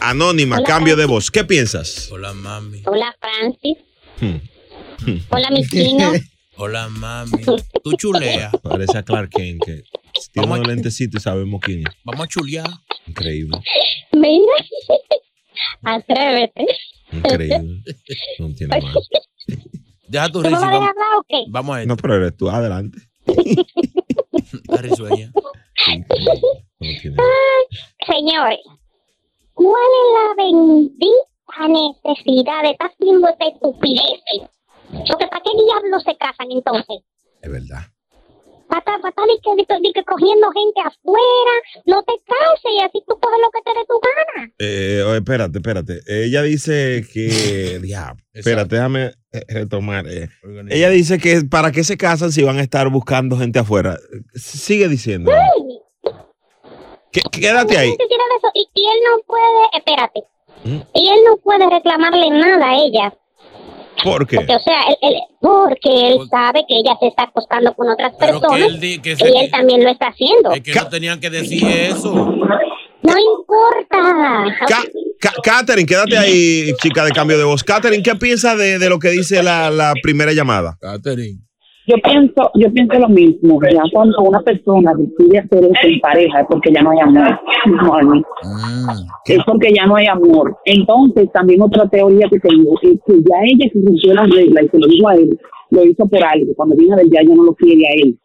Speaker 2: Anónima,
Speaker 15: Hola,
Speaker 2: cambio de voz. ¿Qué piensas?
Speaker 3: Hola, mami.
Speaker 15: Hola, Francis.
Speaker 2: Hmm.
Speaker 15: Hola, mi (laughs) chino.
Speaker 3: Hola, mami. Tú chulea.
Speaker 2: Parece a Clark Kent que tiene unos lentecitos y sabemos quién es.
Speaker 3: Vamos a chulear.
Speaker 2: Increíble,
Speaker 15: Mira. (laughs) Atrévete.
Speaker 2: increíble. No tiene más.
Speaker 3: Deja tu
Speaker 15: ¿Tú no
Speaker 3: risa.
Speaker 15: a
Speaker 3: Vamos,
Speaker 15: hablar o qué?
Speaker 3: vamos a esto.
Speaker 2: No, pero eres tú, adelante. (laughs)
Speaker 3: La risueña.
Speaker 2: No.
Speaker 15: Señores, ¿cuál es la bendita necesidad de estar haciendo esta estupidez? Porque ¿para qué diablos se casan entonces?
Speaker 2: Es verdad.
Speaker 15: Estar para estar di que, que- cogiendo gente afuera, no te cases y así tú coges lo que te dé tu gana.
Speaker 2: Eh, espérate, espérate. Ella dice que. (laughs) Diablo. Espérate, déjame eh, retomar. eh. Ella dice que para qué se casan si van a estar buscando gente afuera. Sigue diciendo. Qué- Quédate ahí.
Speaker 15: Y, y él no puede, espérate,
Speaker 2: ¿Mm?
Speaker 15: y él no puede reclamarle nada a ella.
Speaker 2: ¿Por qué?
Speaker 15: Porque, o sea, él, él- porque él sabe que ella se está acostando con otras
Speaker 3: Pero que
Speaker 15: personas
Speaker 3: él
Speaker 15: y él también lo está haciendo.
Speaker 3: Es que no tenían que decir eso.
Speaker 15: No importa.
Speaker 2: Ca- Ca- Catherine, quédate ahí, chica de cambio de voz. Catherine, ¿qué piensas de, de lo que dice la, la primera llamada?
Speaker 3: Catherine.
Speaker 16: Yo pienso, yo pienso lo mismo. Ya cuando una persona decide hacer eso en pareja es porque ya no hay amor. (laughs) Marley. Es porque ya no hay amor. Entonces, también otra teoría que tengo es que ya ella que rompió las reglas y se lo dijo a él, lo hizo por algo. Cuando viene del ya, ya no lo quiere a él.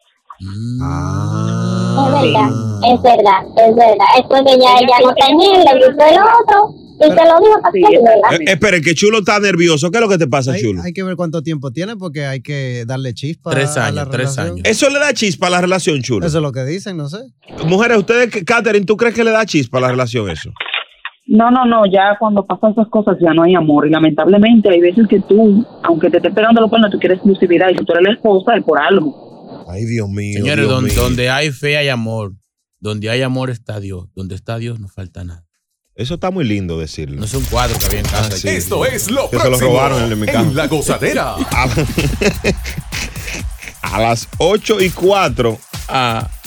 Speaker 15: Es verdad, es verdad, es verdad. Es porque ya ella no tenía, le gustó el otro y.
Speaker 2: Eh, espere, que Chulo está nervioso. ¿Qué es lo que te pasa,
Speaker 5: Hay,
Speaker 2: Chulo?
Speaker 5: hay que ver cuánto tiempo tiene porque hay que darle chispa
Speaker 2: Tres
Speaker 5: a
Speaker 2: años,
Speaker 5: la
Speaker 2: tres
Speaker 5: relación.
Speaker 2: años. Eso le da chispa a la relación, Chulo.
Speaker 5: Eso es lo que dicen, no sé.
Speaker 2: Mujeres, ustedes, Catherine, ¿tú crees que le da chispa a la relación eso?
Speaker 16: No, no, no, ya cuando pasan esas cosas ya no hay amor. Y lamentablemente hay veces que tú, aunque te esté esperando lo cuernos, tú quieres exclusividad y si tú eres la esposa es por algo.
Speaker 2: Ay, Dios mío.
Speaker 3: Señores,
Speaker 2: Dios
Speaker 3: don-
Speaker 2: mío.
Speaker 3: donde hay fe hay amor. Donde hay amor está Dios. Donde está Dios no falta nada.
Speaker 2: Eso está muy lindo decirlo.
Speaker 3: No es un cuadro que había en casa.
Speaker 2: Ah, sí.
Speaker 1: Esto es lo
Speaker 2: Que se lo
Speaker 1: próximo
Speaker 2: robaron en el mercado.
Speaker 1: en La Gozadera. (laughs)
Speaker 2: A, a las 8 y 4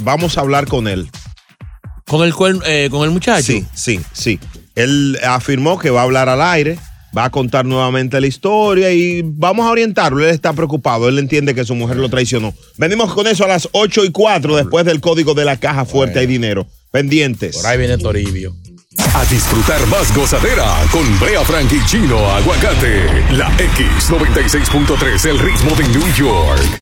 Speaker 2: vamos a hablar con él.
Speaker 3: ¿Con el, cuer- eh, con el muchacho?
Speaker 2: Sí, sí, sí. Él afirmó que va a hablar al aire, va a contar nuevamente la historia y vamos a orientarlo. Él está preocupado, él entiende que su mujer lo traicionó. Venimos con eso a las 8 y 4 después del código de la caja fuerte hay dinero. Pendientes.
Speaker 3: Por ahí viene Toribio.
Speaker 1: A disfrutar más gozadera con Brea Frank y Chino Aguacate. La X96.3, el ritmo de New York.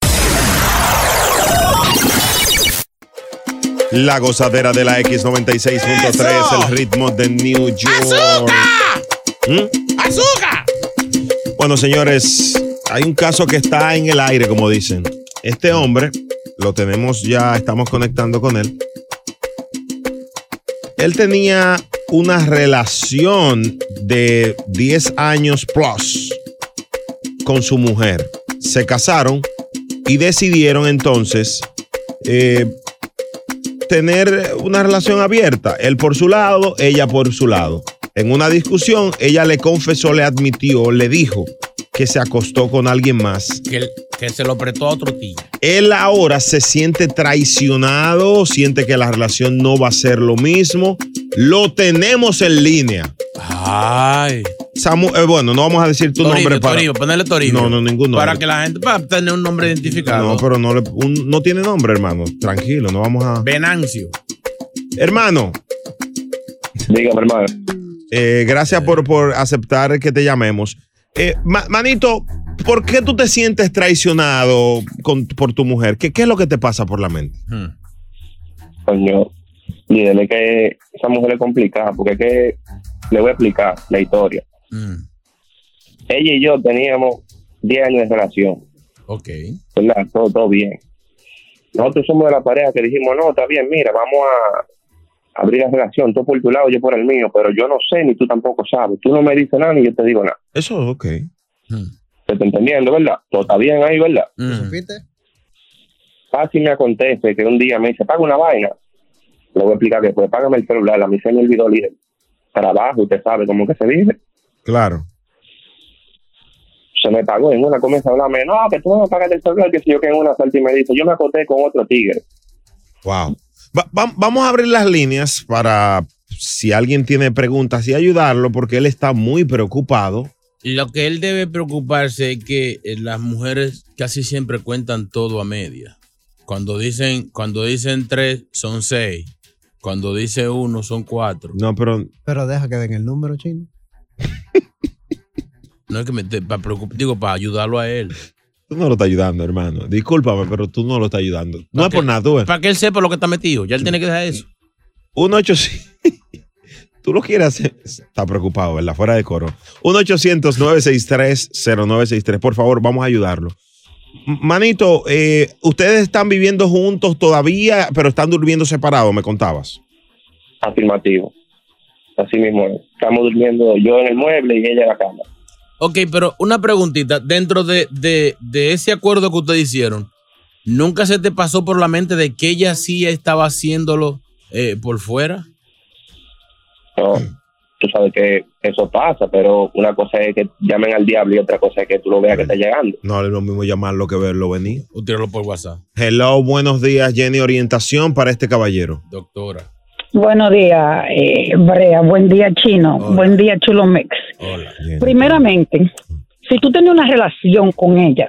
Speaker 2: La gozadera de la X96.3, el ritmo de New York. ¿Mm?
Speaker 3: ¡Azúcar!
Speaker 2: Bueno, señores, hay un caso que está en el aire, como dicen. Este hombre lo tenemos ya, estamos conectando con él. Él tenía una relación de 10 años plus con su mujer. Se casaron y decidieron entonces eh, tener una relación abierta. Él por su lado, ella por su lado. En una discusión, ella le confesó, le admitió, le dijo que se acostó con alguien más.
Speaker 3: Que, que se lo prestó a otro tío.
Speaker 2: Él ahora se siente traicionado, siente que la relación no va a ser lo mismo. Lo tenemos en línea.
Speaker 3: Ay.
Speaker 2: Samu- eh, bueno, no vamos a decir tu
Speaker 3: Toribio,
Speaker 2: nombre para.
Speaker 3: Toribio, ponerle Toribio.
Speaker 2: No, no, ningún nombre.
Speaker 3: Para que la gente, para tener un nombre identificado.
Speaker 2: No, pero no, le- un- no tiene nombre, hermano. Tranquilo, no vamos a.
Speaker 3: Venancio.
Speaker 2: Hermano.
Speaker 17: Dígame, hermano.
Speaker 2: Eh, gracias por, por aceptar que te llamemos. Eh, ma- manito, ¿por qué tú te sientes traicionado con- por tu mujer? ¿Qué, ¿Qué es lo que te pasa por la mente?
Speaker 17: Coño, dígale que esa mujer es complicada, porque es que le voy a explicar la historia. Ella y yo teníamos 10 años de relación,
Speaker 3: Ok.
Speaker 17: ¿verdad? Todo, todo bien. Nosotros somos de la pareja que dijimos, no, está bien, mira, vamos a abrir la relación, tú por tu lado, yo por el mío, pero yo no sé ni tú tampoco sabes. Tú no me dices nada ni yo te digo nada.
Speaker 2: Eso, ok.
Speaker 17: Te estoy entendiendo, ¿verdad? Todo está bien ahí, ¿verdad?
Speaker 5: ¿Supiste?
Speaker 17: Fácil me acontece que un día me dice, paga una vaina. Le voy a explicar que pues págame el celular, a mí se me olvidó el trabajo, usted sabe cómo que se vive.
Speaker 2: Claro.
Speaker 17: Se me pagó en una, comienza a hablarme, no, que tú no me pagas el celular, que si yo que en una salta y me dice, yo me acosté con otro tigre.
Speaker 2: Wow. Va- va- vamos a abrir las líneas para si alguien tiene preguntas y ayudarlo, porque él está muy preocupado.
Speaker 3: Lo que él debe preocuparse es que eh, las mujeres casi siempre cuentan todo a media. Cuando dicen, cuando dicen tres, son seis. Cuando dice uno, son cuatro.
Speaker 2: No, pero.
Speaker 5: Pero deja que den el número, chino. (laughs)
Speaker 3: No es que me para digo, para ayudarlo a él.
Speaker 2: Tú no lo estás ayudando, hermano. Discúlpame, pero tú no lo estás ayudando. No es por nada, tú.
Speaker 3: Para que él sepa lo que está metido. Ya él tiene que dejar eso.
Speaker 2: 1 800 (laughs) Tú lo quieres hacer. Está preocupado, ¿verdad? Fuera de coro. 1-800-963-0963. Por favor, vamos a ayudarlo. Manito, eh, ustedes están viviendo juntos todavía, pero están durmiendo separados, me contabas.
Speaker 17: Afirmativo. Así mismo es. Estamos durmiendo yo en el mueble y ella en la cama.
Speaker 3: Ok, pero una preguntita. Dentro de, de- de ese acuerdo que ustedes hicieron, ¿nunca se te pasó por la mente de que ella sí estaba haciéndolo eh, por fuera?
Speaker 17: No, tú sabes que eso pasa, pero una cosa es que llamen al diablo y otra cosa es que tú lo veas que está llegando.
Speaker 2: No es lo mismo llamarlo que verlo venir.
Speaker 3: O tirarlo por WhatsApp.
Speaker 2: Hello, buenos días, Jenny. Orientación para este caballero.
Speaker 3: Doctora.
Speaker 16: Buenos días, eh, Brea. Buen día, Chino. Buen día, Chulo Mix. Primeramente, si tú tenías una relación con ella,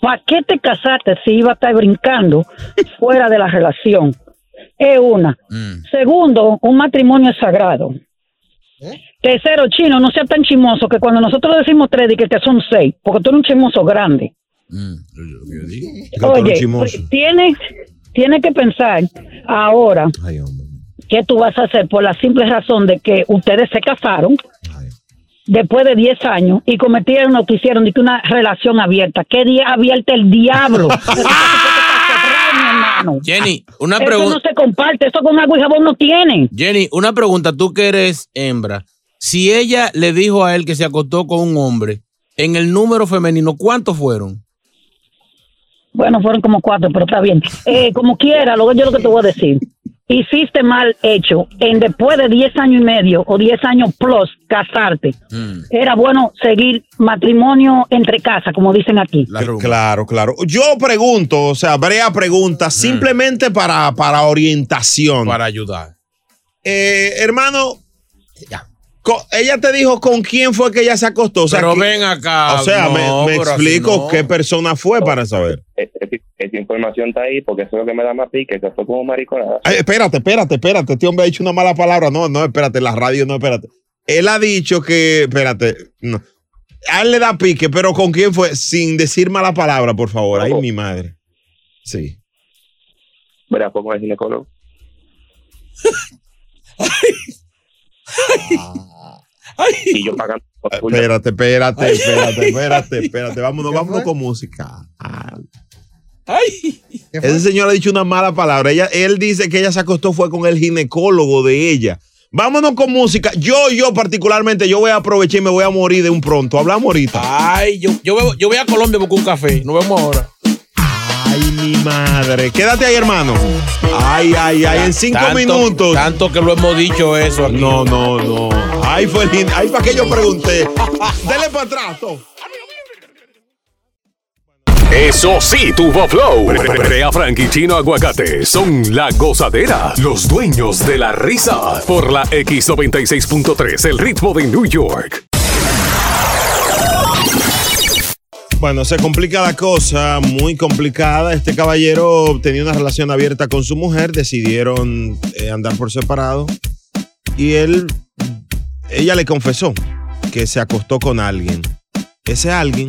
Speaker 16: ¿para qué te casaste si iba a estar brincando (laughs) fuera de la relación? Es una. Segundo, un matrimonio es sagrado. Tercero, Chino, no sea tan chimoso que cuando nosotros decimos tres, di que, que son seis, porque tú eres un chimoso grande. Oye, tienes, tienes que pensar ahora qué tú vas a hacer por la simple razón de que ustedes se casaron después de 10 años y cometieron lo que hicieron de que una relación abierta. ¿Qué día abierta el diablo? (laughs)
Speaker 3: Jenny, una
Speaker 16: Eso
Speaker 3: pregunta.
Speaker 16: no se comparte, eso con agua y jabón no tienen.
Speaker 3: Jenny, una pregunta. Tú que eres hembra, si ella le dijo a él que se acostó con un hombre, en el número femenino, ¿cuántos fueron?
Speaker 16: Bueno, fueron como cuatro, pero está bien. Eh, como quiera, lo yo lo que te voy a decir. Hiciste mal hecho en después de 10 años y medio o 10 años plus casarte. Era bueno seguir matrimonio entre casa, como dicen aquí.
Speaker 2: Claro, claro. Yo pregunto, o sea, Brea pregunta simplemente para, para orientación.
Speaker 3: Para ayudar.
Speaker 2: Eh, hermano, co- ella te dijo con quién fue que ella se acostó. O sea,
Speaker 3: Pero
Speaker 2: que-
Speaker 3: ven acá.
Speaker 2: O sea,
Speaker 3: no,
Speaker 2: me, explico
Speaker 3: no.
Speaker 2: qué persona fue para saber.
Speaker 17: Es- es- Esa información está ahí porque eso es lo que me da más pique, que fue como mariconada.
Speaker 2: Ay, espérate, espérate, espérate. Este hombre ha dicho una mala palabra. No, no, espérate, la radio, no, espérate. Él ha dicho que, espérate, no. A él le da pique, pero ¿con quién fue? Sin decir mala palabra, por favor. Ay, mi madre. Sí.
Speaker 17: Fue con el ginecólogo. Y yo pagando.
Speaker 2: Espérate, espérate, espérate, espérate, espérate. Vámonos, vámonos con música. Ese señor ha dicho una mala palabra. Ella, él dice que ella se acostó fue con el ginecólogo de ella. Vámonos con música. Yo, yo particularmente, yo voy a aprovechar y me voy a morir de un pronto. Hablamos ahorita.
Speaker 3: Ay, yo, yo, voy- yo voy a Colombia a buscar un café. Nos vemos ahora.
Speaker 2: Ay, mi madre. Quédate ahí, hermano. Ay, ay, ay. En cinco
Speaker 3: Tanto-
Speaker 2: minutos.
Speaker 3: Tanto que lo hemos dicho eso aquí.
Speaker 2: No, no, no. Ay, fue lindo. Ay, para que yo pregunté. Dele para atrás.
Speaker 1: Eso sí, tuvo flow. Brea Frank y Chino Aguacate son la gozadera, los dueños de la risa. Por la X96.3, el ritmo de New York.
Speaker 2: Bueno, se complica la cosa, muy complicada. Este caballero tenía una relación abierta con su mujer, decidieron eh, andar por separado y él, ella le confesó que se acostó con alguien. Ese alguien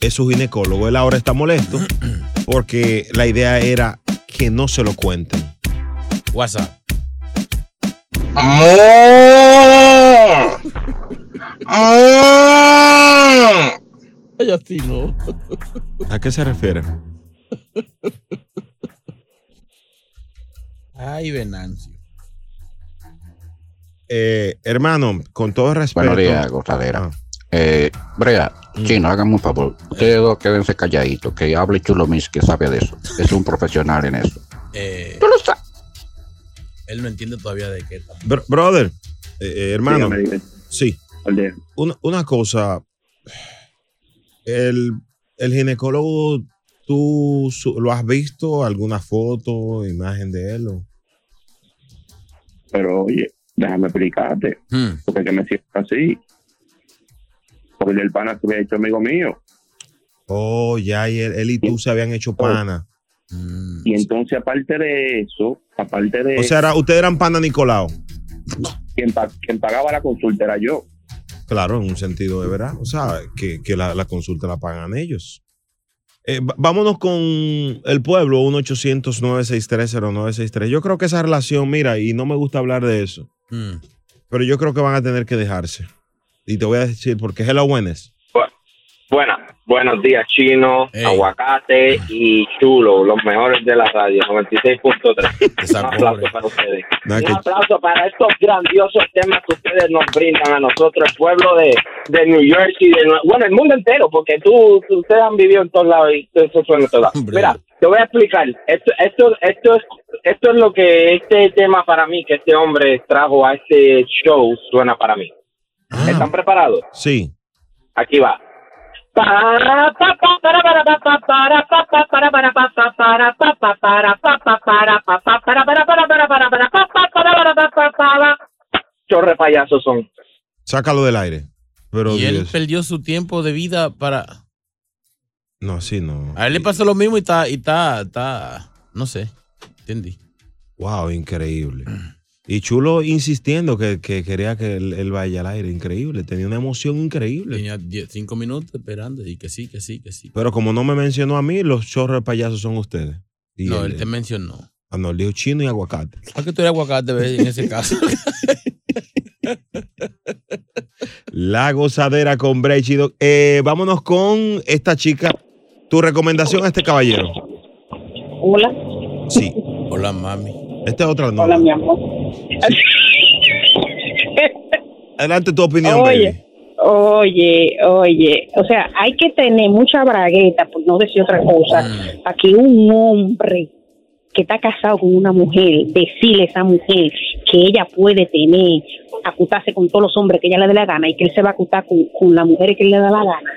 Speaker 2: es su ginecólogo. Él ahora está molesto porque la idea era que no se lo cuenten.
Speaker 3: WhatsApp. Ay, así no.
Speaker 2: ¿A qué se refiere?
Speaker 3: Ay, Venancio.
Speaker 2: Eh, hermano, con todo respeto.
Speaker 18: Buenos días, gozadera.
Speaker 2: Ah.
Speaker 18: Eh, Brea, chino, háganme un favor. Ustedes dos quédense calladitos, que hable Chulo Mis, que sabe de eso. Es un profesional en eso.
Speaker 3: Eh, Él no entiende todavía de qué está.
Speaker 2: Br- brother, eh, eh, hermano.
Speaker 17: Dígame.
Speaker 2: Sí. Una, una cosa. El, el ginecólogo, ¿tú su- lo has visto? ¿Alguna foto, imagen de él? o?
Speaker 17: Pero oye, déjame explicarte.
Speaker 3: Hmm.
Speaker 17: Porque que me siento así. Porque el pana se había hecho amigo mío.
Speaker 2: Oh, ya, y él, él y tú se habían hecho pana.
Speaker 17: Y entonces, aparte de eso, aparte de
Speaker 2: O sea, era- ustedes eran pana Nicolau.
Speaker 17: quien, pa- quien pagaba la consulta era yo.
Speaker 2: Claro, en un sentido de verdad. O sea, que, que la, la consulta la pagan ellos. Eh, vámonos con el pueblo, 1-800-963-0963. Yo creo que esa relación, mira, y no me gusta hablar de eso,
Speaker 3: Hmm.
Speaker 2: pero yo creo que van a tener que dejarse. Y te voy a decir, porque hello, buenas.
Speaker 19: Buenas, buenos días, Chino, Aguacate y Chulo, los mejores de la radio, 96.3. (laughs) Un aplauso para ustedes.
Speaker 2: Nada,
Speaker 19: Un
Speaker 2: que-
Speaker 19: aplauso para estos grandiosos temas que ustedes nos brindan a nosotros, el pueblo de, de New Jersey, de, bueno, el mundo entero, porque tú, tú- ustedes han vivido en todos lados y eso suena en todos lados. Mira, te voy a explicar. Esto, esto, esto, es, esto es lo que este tema para mí, que este hombre trajo a este show, suena para mí. ¿Están preparados?
Speaker 2: Sí.
Speaker 19: Aquí va. Chorre payasos son.
Speaker 2: Sácalo del aire. Pero
Speaker 3: y él
Speaker 2: Dios.
Speaker 3: perdió su tiempo de vida para.
Speaker 2: No, así no.
Speaker 3: A él le pasó lo mismo y está, y está, está, no sé, entendí.
Speaker 2: Wow, increíble. Y Chulo insistiendo que, que quería que él, él vaya al aire. Increíble. Tenía una emoción increíble.
Speaker 3: Tenía diez- cinco minutos esperando y que sí, que sí, que sí.
Speaker 2: Pero como no me mencionó a mí, los chorros de payasos son ustedes. Y
Speaker 3: No, él te mencionó.
Speaker 2: Ah, no, él dijo chino y aguacate. (laughs)
Speaker 3: ¿A que tú eres aguacate ves, en ese caso? (laughs)
Speaker 2: La gozadera con Bray Chido. Eh, vámonos con esta chica. Tu recomendación a este caballero.
Speaker 20: Hola.
Speaker 2: Sí.
Speaker 3: Hola, mami.
Speaker 2: Esta es otra no.
Speaker 20: Hola, mi amor. (laughs)
Speaker 2: Adelante tu opinión,
Speaker 20: Oye, oye, oye, o sea, hay que tener mucha bragueta, por no decir otra cosa, para que un hombre que está casado con una mujer, decirle a esa mujer que ella puede tener, acostarse con todos los hombres que ella le dé la gana y que él se va a acostar con, con la mujer que le da la gana.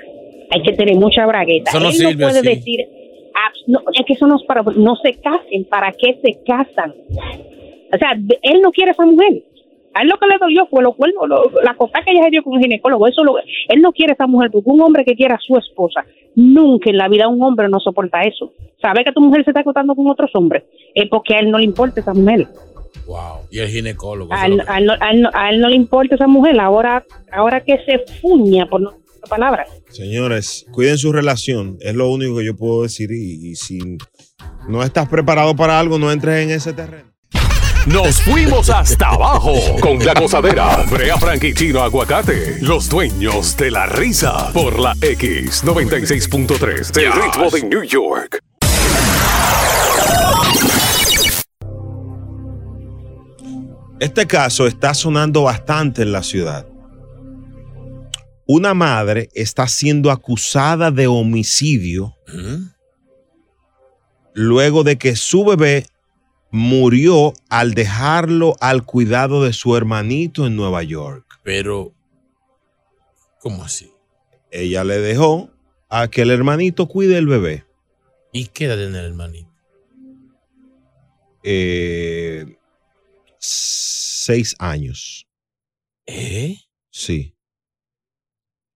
Speaker 20: Hay que tener mucha bragueta.
Speaker 3: Eso no
Speaker 20: él
Speaker 3: sirve
Speaker 20: no puede
Speaker 3: así.
Speaker 20: decir, ah, no, es que eso no es para, no se casen, ¿para qué se casan? O sea, él no quiere a esa mujer. A él lo que le dolió fue cuernos, lo- la cosa que ella se dio con el ginecólogo. Eso lo, él no quiere a esa mujer porque un hombre que quiera a su esposa, nunca en la vida un hombre no soporta eso. Sabe que tu mujer se está acostando con otros hombres, es porque a él no le importa esa mujer.
Speaker 3: Y el ginecólogo.
Speaker 20: A él, a él no, a él no- a él no le importa esa mujer. Ahora, ahora que se fuña por no decir palabras.
Speaker 2: Señores, cuiden su relación. Es lo único que yo puedo decir. Y, y si no estás preparado para algo, no entres en ese terreno.
Speaker 1: Nos fuimos hasta abajo con la gozadera. Brea Frank Chino Aguacate, los dueños de la risa por la X96.3 del ritmo de New York.
Speaker 2: Este caso está sonando bastante en la ciudad. Una madre está siendo acusada de homicidio ¿Mm? luego de que su bebé murió al dejarlo al cuidado de su hermanito en Nueva York.
Speaker 3: Pero, ¿cómo así?
Speaker 2: Ella le dejó a que el hermanito cuide el bebé.
Speaker 3: ¿Y qué edad tiene el hermanito?
Speaker 2: Eh, seis años.
Speaker 3: ¿Eh?
Speaker 2: Sí.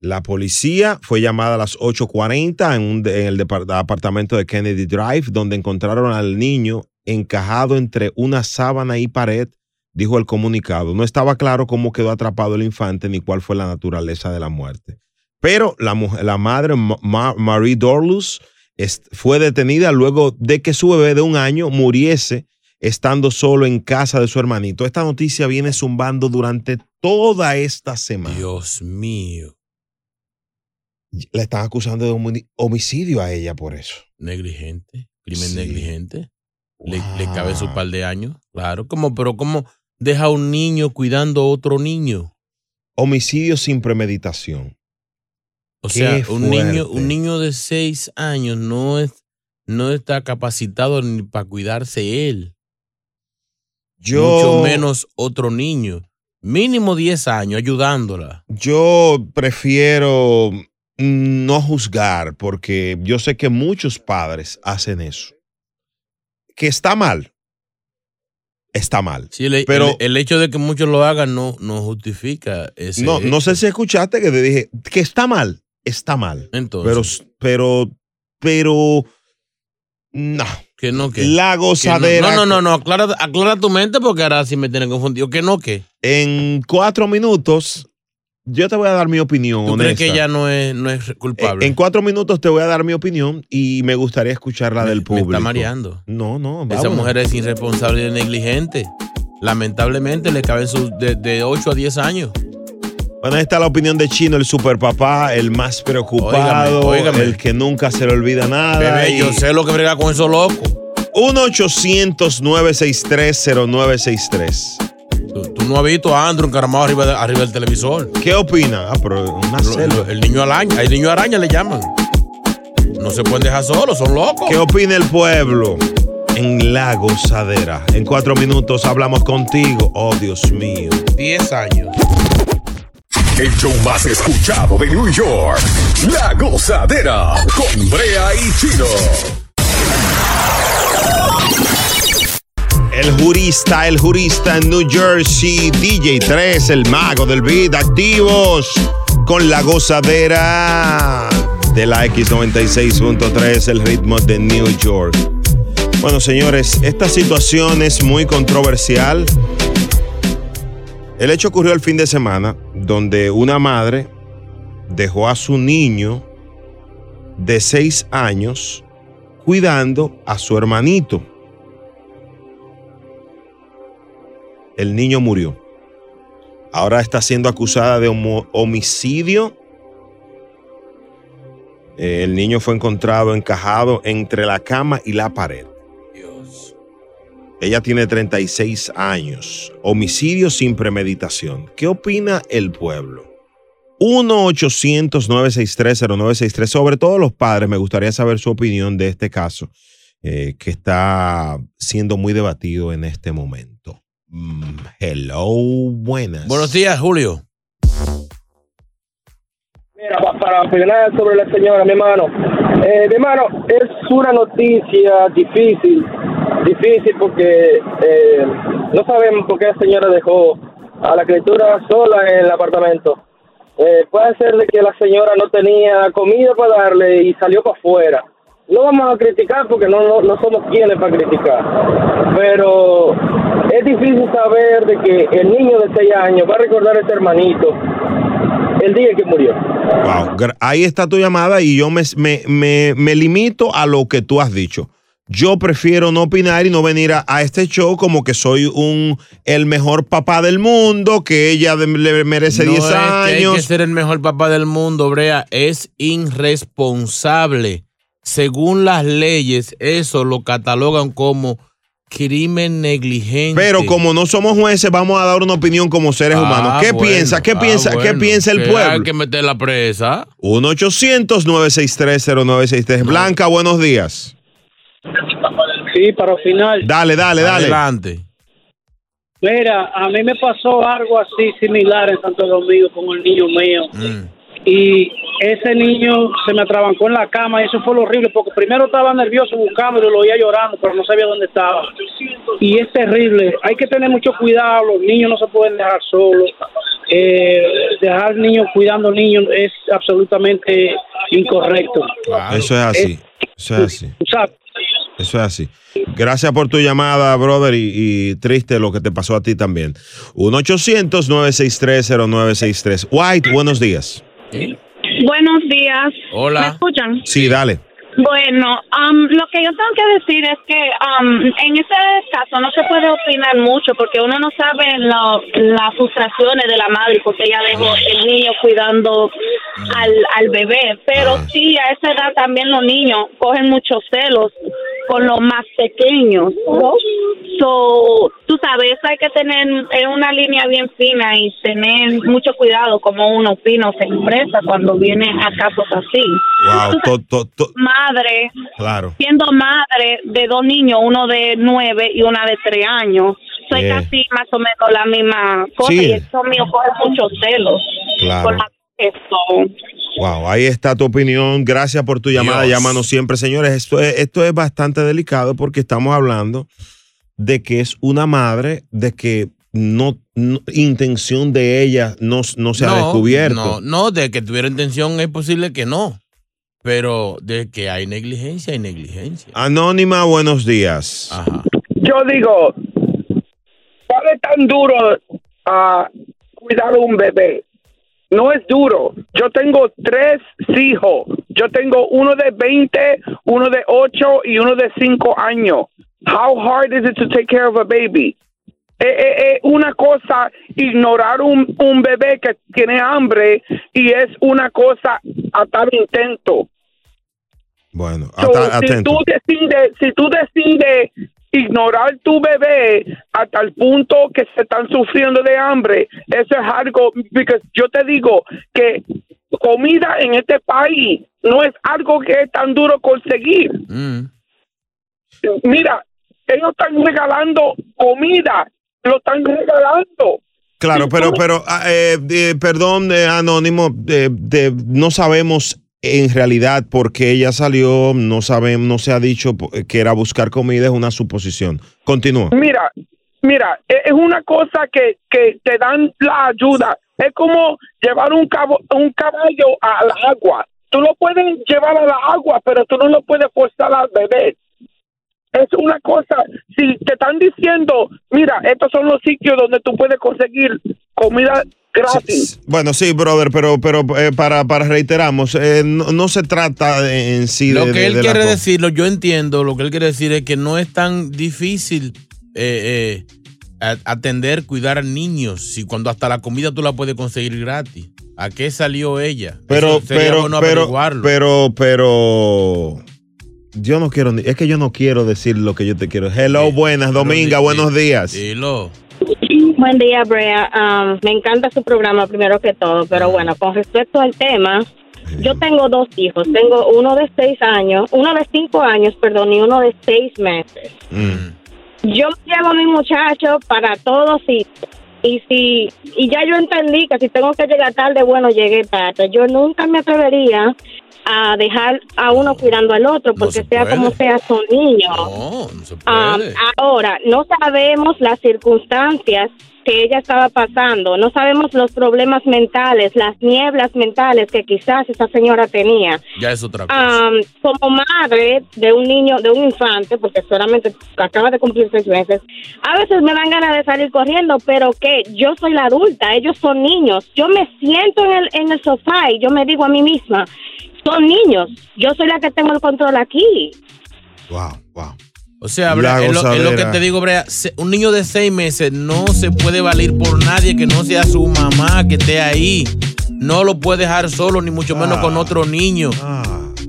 Speaker 2: La policía fue llamada a las 8.40 en, un de- en el depart- apartamento de Kennedy Drive, donde encontraron al niño encajado entre una sábana y pared, dijo el comunicado. No estaba claro cómo quedó atrapado el infante ni cuál fue la naturaleza de la muerte. Pero la, la madre, Ma- Ma- Marie Dorlus, fue detenida luego de que su bebé de un año muriese estando solo en casa de su hermanito. Esta noticia viene zumbando durante toda esta semana.
Speaker 3: Dios mío.
Speaker 2: La están acusando de homi- homicidio a ella por eso.
Speaker 3: Negligente. Crimen
Speaker 2: Sí.
Speaker 3: negligente. Le, le cabe su par de años. Claro. ¿Cómo? Pero ¿cómo deja a un niño cuidando a otro niño?
Speaker 2: Homicidio sin premeditación.
Speaker 3: O
Speaker 2: Qué
Speaker 3: sea, un niño, un niño de seis años no es, no está capacitado ni para cuidarse él.
Speaker 2: Yo,
Speaker 3: Mucho menos otro niño. Mínimo 10 años ayudándola.
Speaker 2: yo prefiero no juzgar porque yo sé que muchos padres hacen eso. Que está mal. Está mal.
Speaker 3: Sí, el,
Speaker 2: Pero-
Speaker 3: el- el hecho de que muchos lo hagan no, no justifica ese.
Speaker 2: No, no sé si escuchaste que te dije que está mal. Está mal.
Speaker 3: Entonces.
Speaker 2: Pero, pero, pero, no.
Speaker 3: Que no, que.
Speaker 2: La
Speaker 3: que no-
Speaker 2: gozadera.
Speaker 3: No, no, no, no. Aclara, aclara tu mente porque ahora sí me tiene confundido. Que no, que.
Speaker 2: En cuatro minutos, yo te voy a dar mi opinión.
Speaker 3: ¿Tú crees que
Speaker 2: honesta.
Speaker 3: ella no es, no es culpable?
Speaker 2: En cuatro minutos te voy a dar mi opinión y me gustaría escuchar la del
Speaker 3: Me
Speaker 2: público.
Speaker 3: está mareando.
Speaker 2: No, no,
Speaker 3: Esa
Speaker 2: vámonos.
Speaker 3: mujer es irresponsable y negligente. Lamentablemente le caben sus de, de 8 a 10 años.
Speaker 2: Bueno, ahí está la opinión de Chino, el superpapá, el más preocupado,
Speaker 3: Óigame, óigame.
Speaker 2: el que nunca se le olvida nada.
Speaker 3: Bebé,
Speaker 2: y
Speaker 3: yo sé lo que brega con esos locos.
Speaker 2: 1-800-963-0963.
Speaker 3: Tú, tú no has visto a Andrew encaramado arriba, de- arriba del televisor.
Speaker 2: ¿Qué opina? Ah, pero una
Speaker 3: Lo-
Speaker 2: selva.
Speaker 3: lo- el niño araña, el niño araña le llaman. No se pueden dejar solos, son locos.
Speaker 2: ¿Qué opina el pueblo? En la gozadera. En cuatro minutos hablamos contigo. Oh, Dios mío.
Speaker 3: 10 años.
Speaker 1: El show más escuchado de New York. La gozadera con Brea y Chino.
Speaker 2: El jurista, el jurista en New Jersey, DJ 3, el mago del beat, activos con la gozadera de la X96.3, el ritmo de New York. Bueno, señores, esta situación es muy controversial. El hecho ocurrió el fin de semana, donde una madre dejó a su niño de seis años cuidando a su hermanito. El niño murió. Ahora está siendo acusada de homicidio. Eh, el niño fue encontrado encajado entre la cama y la pared. Ella tiene 36 años. Homicidio sin premeditación. ¿Qué opina el pueblo? 1-800-963-0963. Sobre todo los padres, me gustaría saber su opinión de este caso eh, que está siendo muy debatido en este momento. Mm, hello, buenas.
Speaker 3: Buenos días, Julio.
Speaker 21: Mira, pa- para opinar sobre la señora, mi hermano. Eh, mi hermano, es una noticia difícil, difícil porque eh, no sabemos por qué la señora dejó a la criatura sola en el apartamento. Eh, puede ser de que la señora no tenía comida para darle y salió para afuera. No vamos a criticar porque no, no, no somos quienes para criticar. Pero es difícil saber de que el niño de 6 años va a recordar a ese hermanito el día que murió.
Speaker 2: Wow, ahí está tu llamada y yo me, me- me- me limito a lo que tú has dicho. Yo prefiero no opinar y no venir a, a este show como que soy un el mejor papá del mundo, que ella de- le merece
Speaker 3: No
Speaker 2: 10
Speaker 3: es que hay que
Speaker 2: años.
Speaker 3: ser el mejor papá del mundo, Brea. Es irresponsable. Según las leyes, eso lo catalogan como crimen negligente.
Speaker 2: Pero como no somos jueces, vamos a dar una opinión como seres
Speaker 3: Ah,
Speaker 2: humanos. ¿Qué
Speaker 3: bueno,
Speaker 2: piensa? ¿Qué
Speaker 3: ah,
Speaker 2: piensa? ¿Qué piensa el
Speaker 3: que
Speaker 2: pueblo?
Speaker 3: Hay que meter la presa.
Speaker 2: 1-800-963-0963. Blanca, buenos días.
Speaker 22: Sí, para final.
Speaker 2: Dale, dale, dale.
Speaker 3: Adelante.
Speaker 22: Mira, a mí me pasó algo así similar en Santo Domingo con el niño mío. Y ese niño se me atrabancó en la cama y eso fue lo horrible porque primero estaba nervioso buscándolo, lo oía llorando, pero no sabía dónde estaba. Y es terrible. Hay que tener mucho cuidado. Los niños no se pueden dejar solos. Eh, dejar niños cuidando niños es absolutamente incorrecto.
Speaker 2: Eso es así. Eso es así. Eso es así. Gracias por tu llamada, brother, y, y triste lo que te pasó a ti también. 1-800-963-0963. White, buenos días.
Speaker 23: Buenos días.
Speaker 2: Hola.
Speaker 23: ¿Me escuchan?
Speaker 2: Sí, dale.
Speaker 23: Bueno, am, lo que yo tengo que decir es que am, en ese caso no se puede opinar mucho porque uno no sabe lo- las frustraciones de la madre porque ella dejó el niño cuidando al, al bebé. Pero sí, a esa edad también los niños cogen muchos celos con los más pequeños. ¿no? So, tú sabes, eso hay que tener en una línea bien fina y tener mucho cuidado como uno opina o se expresa cuando viene a casos así.
Speaker 2: Wow, to- to- to-
Speaker 23: Madre,
Speaker 2: claro.
Speaker 23: siendo madre de dos niños, uno de nueve y una de tres años, soy
Speaker 2: Yeah.
Speaker 23: casi más o menos la misma cosa
Speaker 2: Sí.
Speaker 23: y eso mío coge muchos celos.
Speaker 2: Claro.
Speaker 23: La- eso.
Speaker 2: Wow, ahí está tu opinión. Gracias por tu llamada.
Speaker 3: Dios.
Speaker 2: Llámanos siempre, señores. Esto es, esto es bastante delicado porque estamos hablando de que es una madre, de que no, no- intención de ella no, no se ha descubierto.
Speaker 3: No, no, de que tuviera intención es posible que no. Pero de que hay negligencia, hay negligencia.
Speaker 2: Anónima, buenos días.
Speaker 24: Yo digo, ¿cuál es tan duro a cuidar a un bebé? No es duro. Yo tengo tres hijos. Yo tengo uno de 20, uno de 8 y uno de 5 años. How hard is it to take care of a baby? Es es- es una cosa ignorar un, un bebé que tiene hambre y es una cosa a tal intento.
Speaker 2: Bueno,
Speaker 24: So, si tú decides, si tú decides ignorar tu bebé hasta el punto que se están sufriendo de hambre, eso es algo, porque yo te digo que comida en este país no es algo que es tan duro conseguir. Mira, ellos están regalando comida, lo están regalando.
Speaker 2: Claro, pero, pero, ah, eh, eh, perdón, eh, Anónimo, de- de- no sabemos en realidad por qué ella salió, no sabemos, no se ha dicho po- que era buscar comida, es una suposición. Continúa.
Speaker 24: Mira, mira, e- es una cosa que, que te dan la ayuda. Es como llevar un, cabo, un caballo al agua. Tú lo puedes llevar a la agua, pero tú no lo puedes forzar al beber. Es una cosa, si te están diciendo, mira, estos son los sitios donde tú puedes conseguir comida gratis.
Speaker 2: Bueno, sí, brother, pero, pero eh, para, para reiteramos, eh, no, no se trata de- en sí de
Speaker 3: Lo
Speaker 2: de-
Speaker 3: que él
Speaker 2: de la
Speaker 3: quiere decirlo, yo entiendo, lo que él quiere decir es que no es tan difícil eh, eh, atender, cuidar a niños, si cuando hasta la comida tú la puedes conseguir gratis. ¿A qué salió ella?
Speaker 2: Pero, pero,
Speaker 3: bueno
Speaker 2: pero,
Speaker 3: averiguarlo.
Speaker 2: pero, pero, yo no quiero, ni- es que yo no quiero decir lo que yo te quiero. Hello, buenas, Dominga, buenos días.
Speaker 3: Dilo.
Speaker 25: Buen día, Brea. Um, me encanta su programa primero que todo, pero bueno, con respecto al tema, yo tengo dos hijos. Tengo uno de seis años, uno de cinco años, perdón, y uno de seis meses. Yo llevo a mi muchacho para todos y y si y ya yo entendí que si tengo que llegar tarde, bueno, llegué tarde. Yo nunca me atrevería a dejar a uno cuidando al otro, porque sea como sea, son niños.
Speaker 3: No, no se
Speaker 25: Ah,
Speaker 3: puede.
Speaker 25: ahora, no sabemos las circunstancias que ella estaba pasando, no sabemos los problemas mentales, las nieblas mentales que quizás esa señora tenía.
Speaker 3: ya es otra cosa.
Speaker 25: Am, como madre de un niño, de un infante, porque solamente acaba de cumplir seis meses, a veces me dan ganas de salir corriendo, pero que yo soy la adulta, ellos son niños. Yo me siento en el, en el sofá y yo me digo a mí misma, son niños, yo soy la que tengo el control aquí.
Speaker 3: O sea, Brea, es, lo, es lo que te digo, Brea. Un niño de seis meses no se puede valer por nadie que no sea su mamá que esté ahí. No lo puede dejar solo, ni mucho menos con otro niño.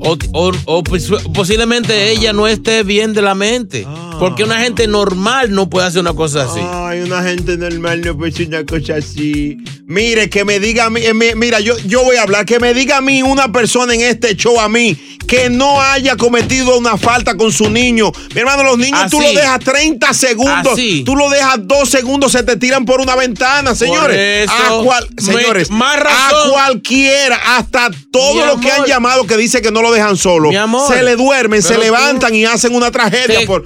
Speaker 3: O, o- o pos- posiblemente ella no esté bien de la mente. Porque una gente normal no puede hacer una cosa así.
Speaker 2: Ay, una gente normal no puede hacer una cosa así. Mire, que me diga a mí, eh, mi- mira, yo, yo voy a hablar, que me diga a mí una persona en este show a mí que no haya cometido una falta con su niño. Mi hermano, los niños tú lo dejas 30 segundos,
Speaker 3: Así.
Speaker 2: tú lo dejas dos segundos, se te tiran por una ventana, señores.
Speaker 3: eso,
Speaker 2: a cual-
Speaker 3: me-
Speaker 2: señores,
Speaker 3: más
Speaker 2: a
Speaker 3: razón.
Speaker 2: cualquiera, hasta todos los que han llamado que dice que no lo dejan solo,
Speaker 3: Mi amor.
Speaker 2: se le duermen, se
Speaker 3: tú-
Speaker 2: levantan y hacen una tragedia.
Speaker 3: Te
Speaker 2: por,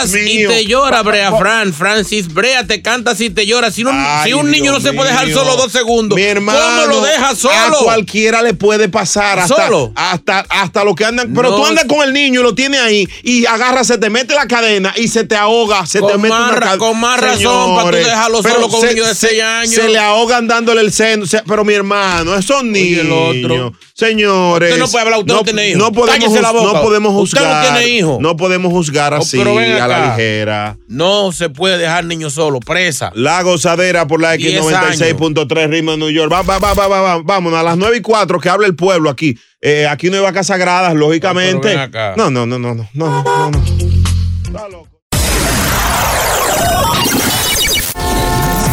Speaker 3: cantas y te llora, Brea Fran. Francis Brea, te cantas y te llora. Si, un-
Speaker 2: Ay,
Speaker 3: si un niño
Speaker 2: Dios
Speaker 3: no se puede dejar
Speaker 2: mío.
Speaker 3: solo dos segundos,
Speaker 2: Mi hermano,
Speaker 3: ¿cómo lo dejas
Speaker 2: A
Speaker 3: solo?
Speaker 2: cualquiera le puede pasar. Hasta,
Speaker 3: ¿Solo?
Speaker 2: Hasta, hasta lo que andan. Pero
Speaker 3: No.
Speaker 2: tú andas con el niño y lo tienes ahí y agarra, se te mete la cadena y se te ahoga. Se te mete
Speaker 3: más
Speaker 2: una cadena.
Speaker 3: con más razón para tú dejarlo solo con un niño de seis años.
Speaker 2: Se le ahogan dándole el seno. Se- pero mi hermano, esos niños.
Speaker 3: el otro.
Speaker 2: Señores.
Speaker 3: Usted no puede hablar, usted no tiene hijo.
Speaker 2: No podemos,
Speaker 3: la boca.
Speaker 2: no podemos
Speaker 3: Usted no
Speaker 2: juzgar.
Speaker 3: tiene hijo.
Speaker 2: No podemos juzgar
Speaker 3: Oh,
Speaker 2: así
Speaker 3: ven
Speaker 2: a la ligera.
Speaker 3: No se puede dejar niños solo, presa.
Speaker 2: La gozadera por la
Speaker 3: Diez
Speaker 2: X96.3 Ritmo de New York. Va, va, va, va, va, va. Vámonos a las 9 y 4 que hable el pueblo aquí. Eh, aquí no hay vacas sagradas, lógicamente.
Speaker 3: ven acá.
Speaker 2: No, no, no, no, no, no, no, no.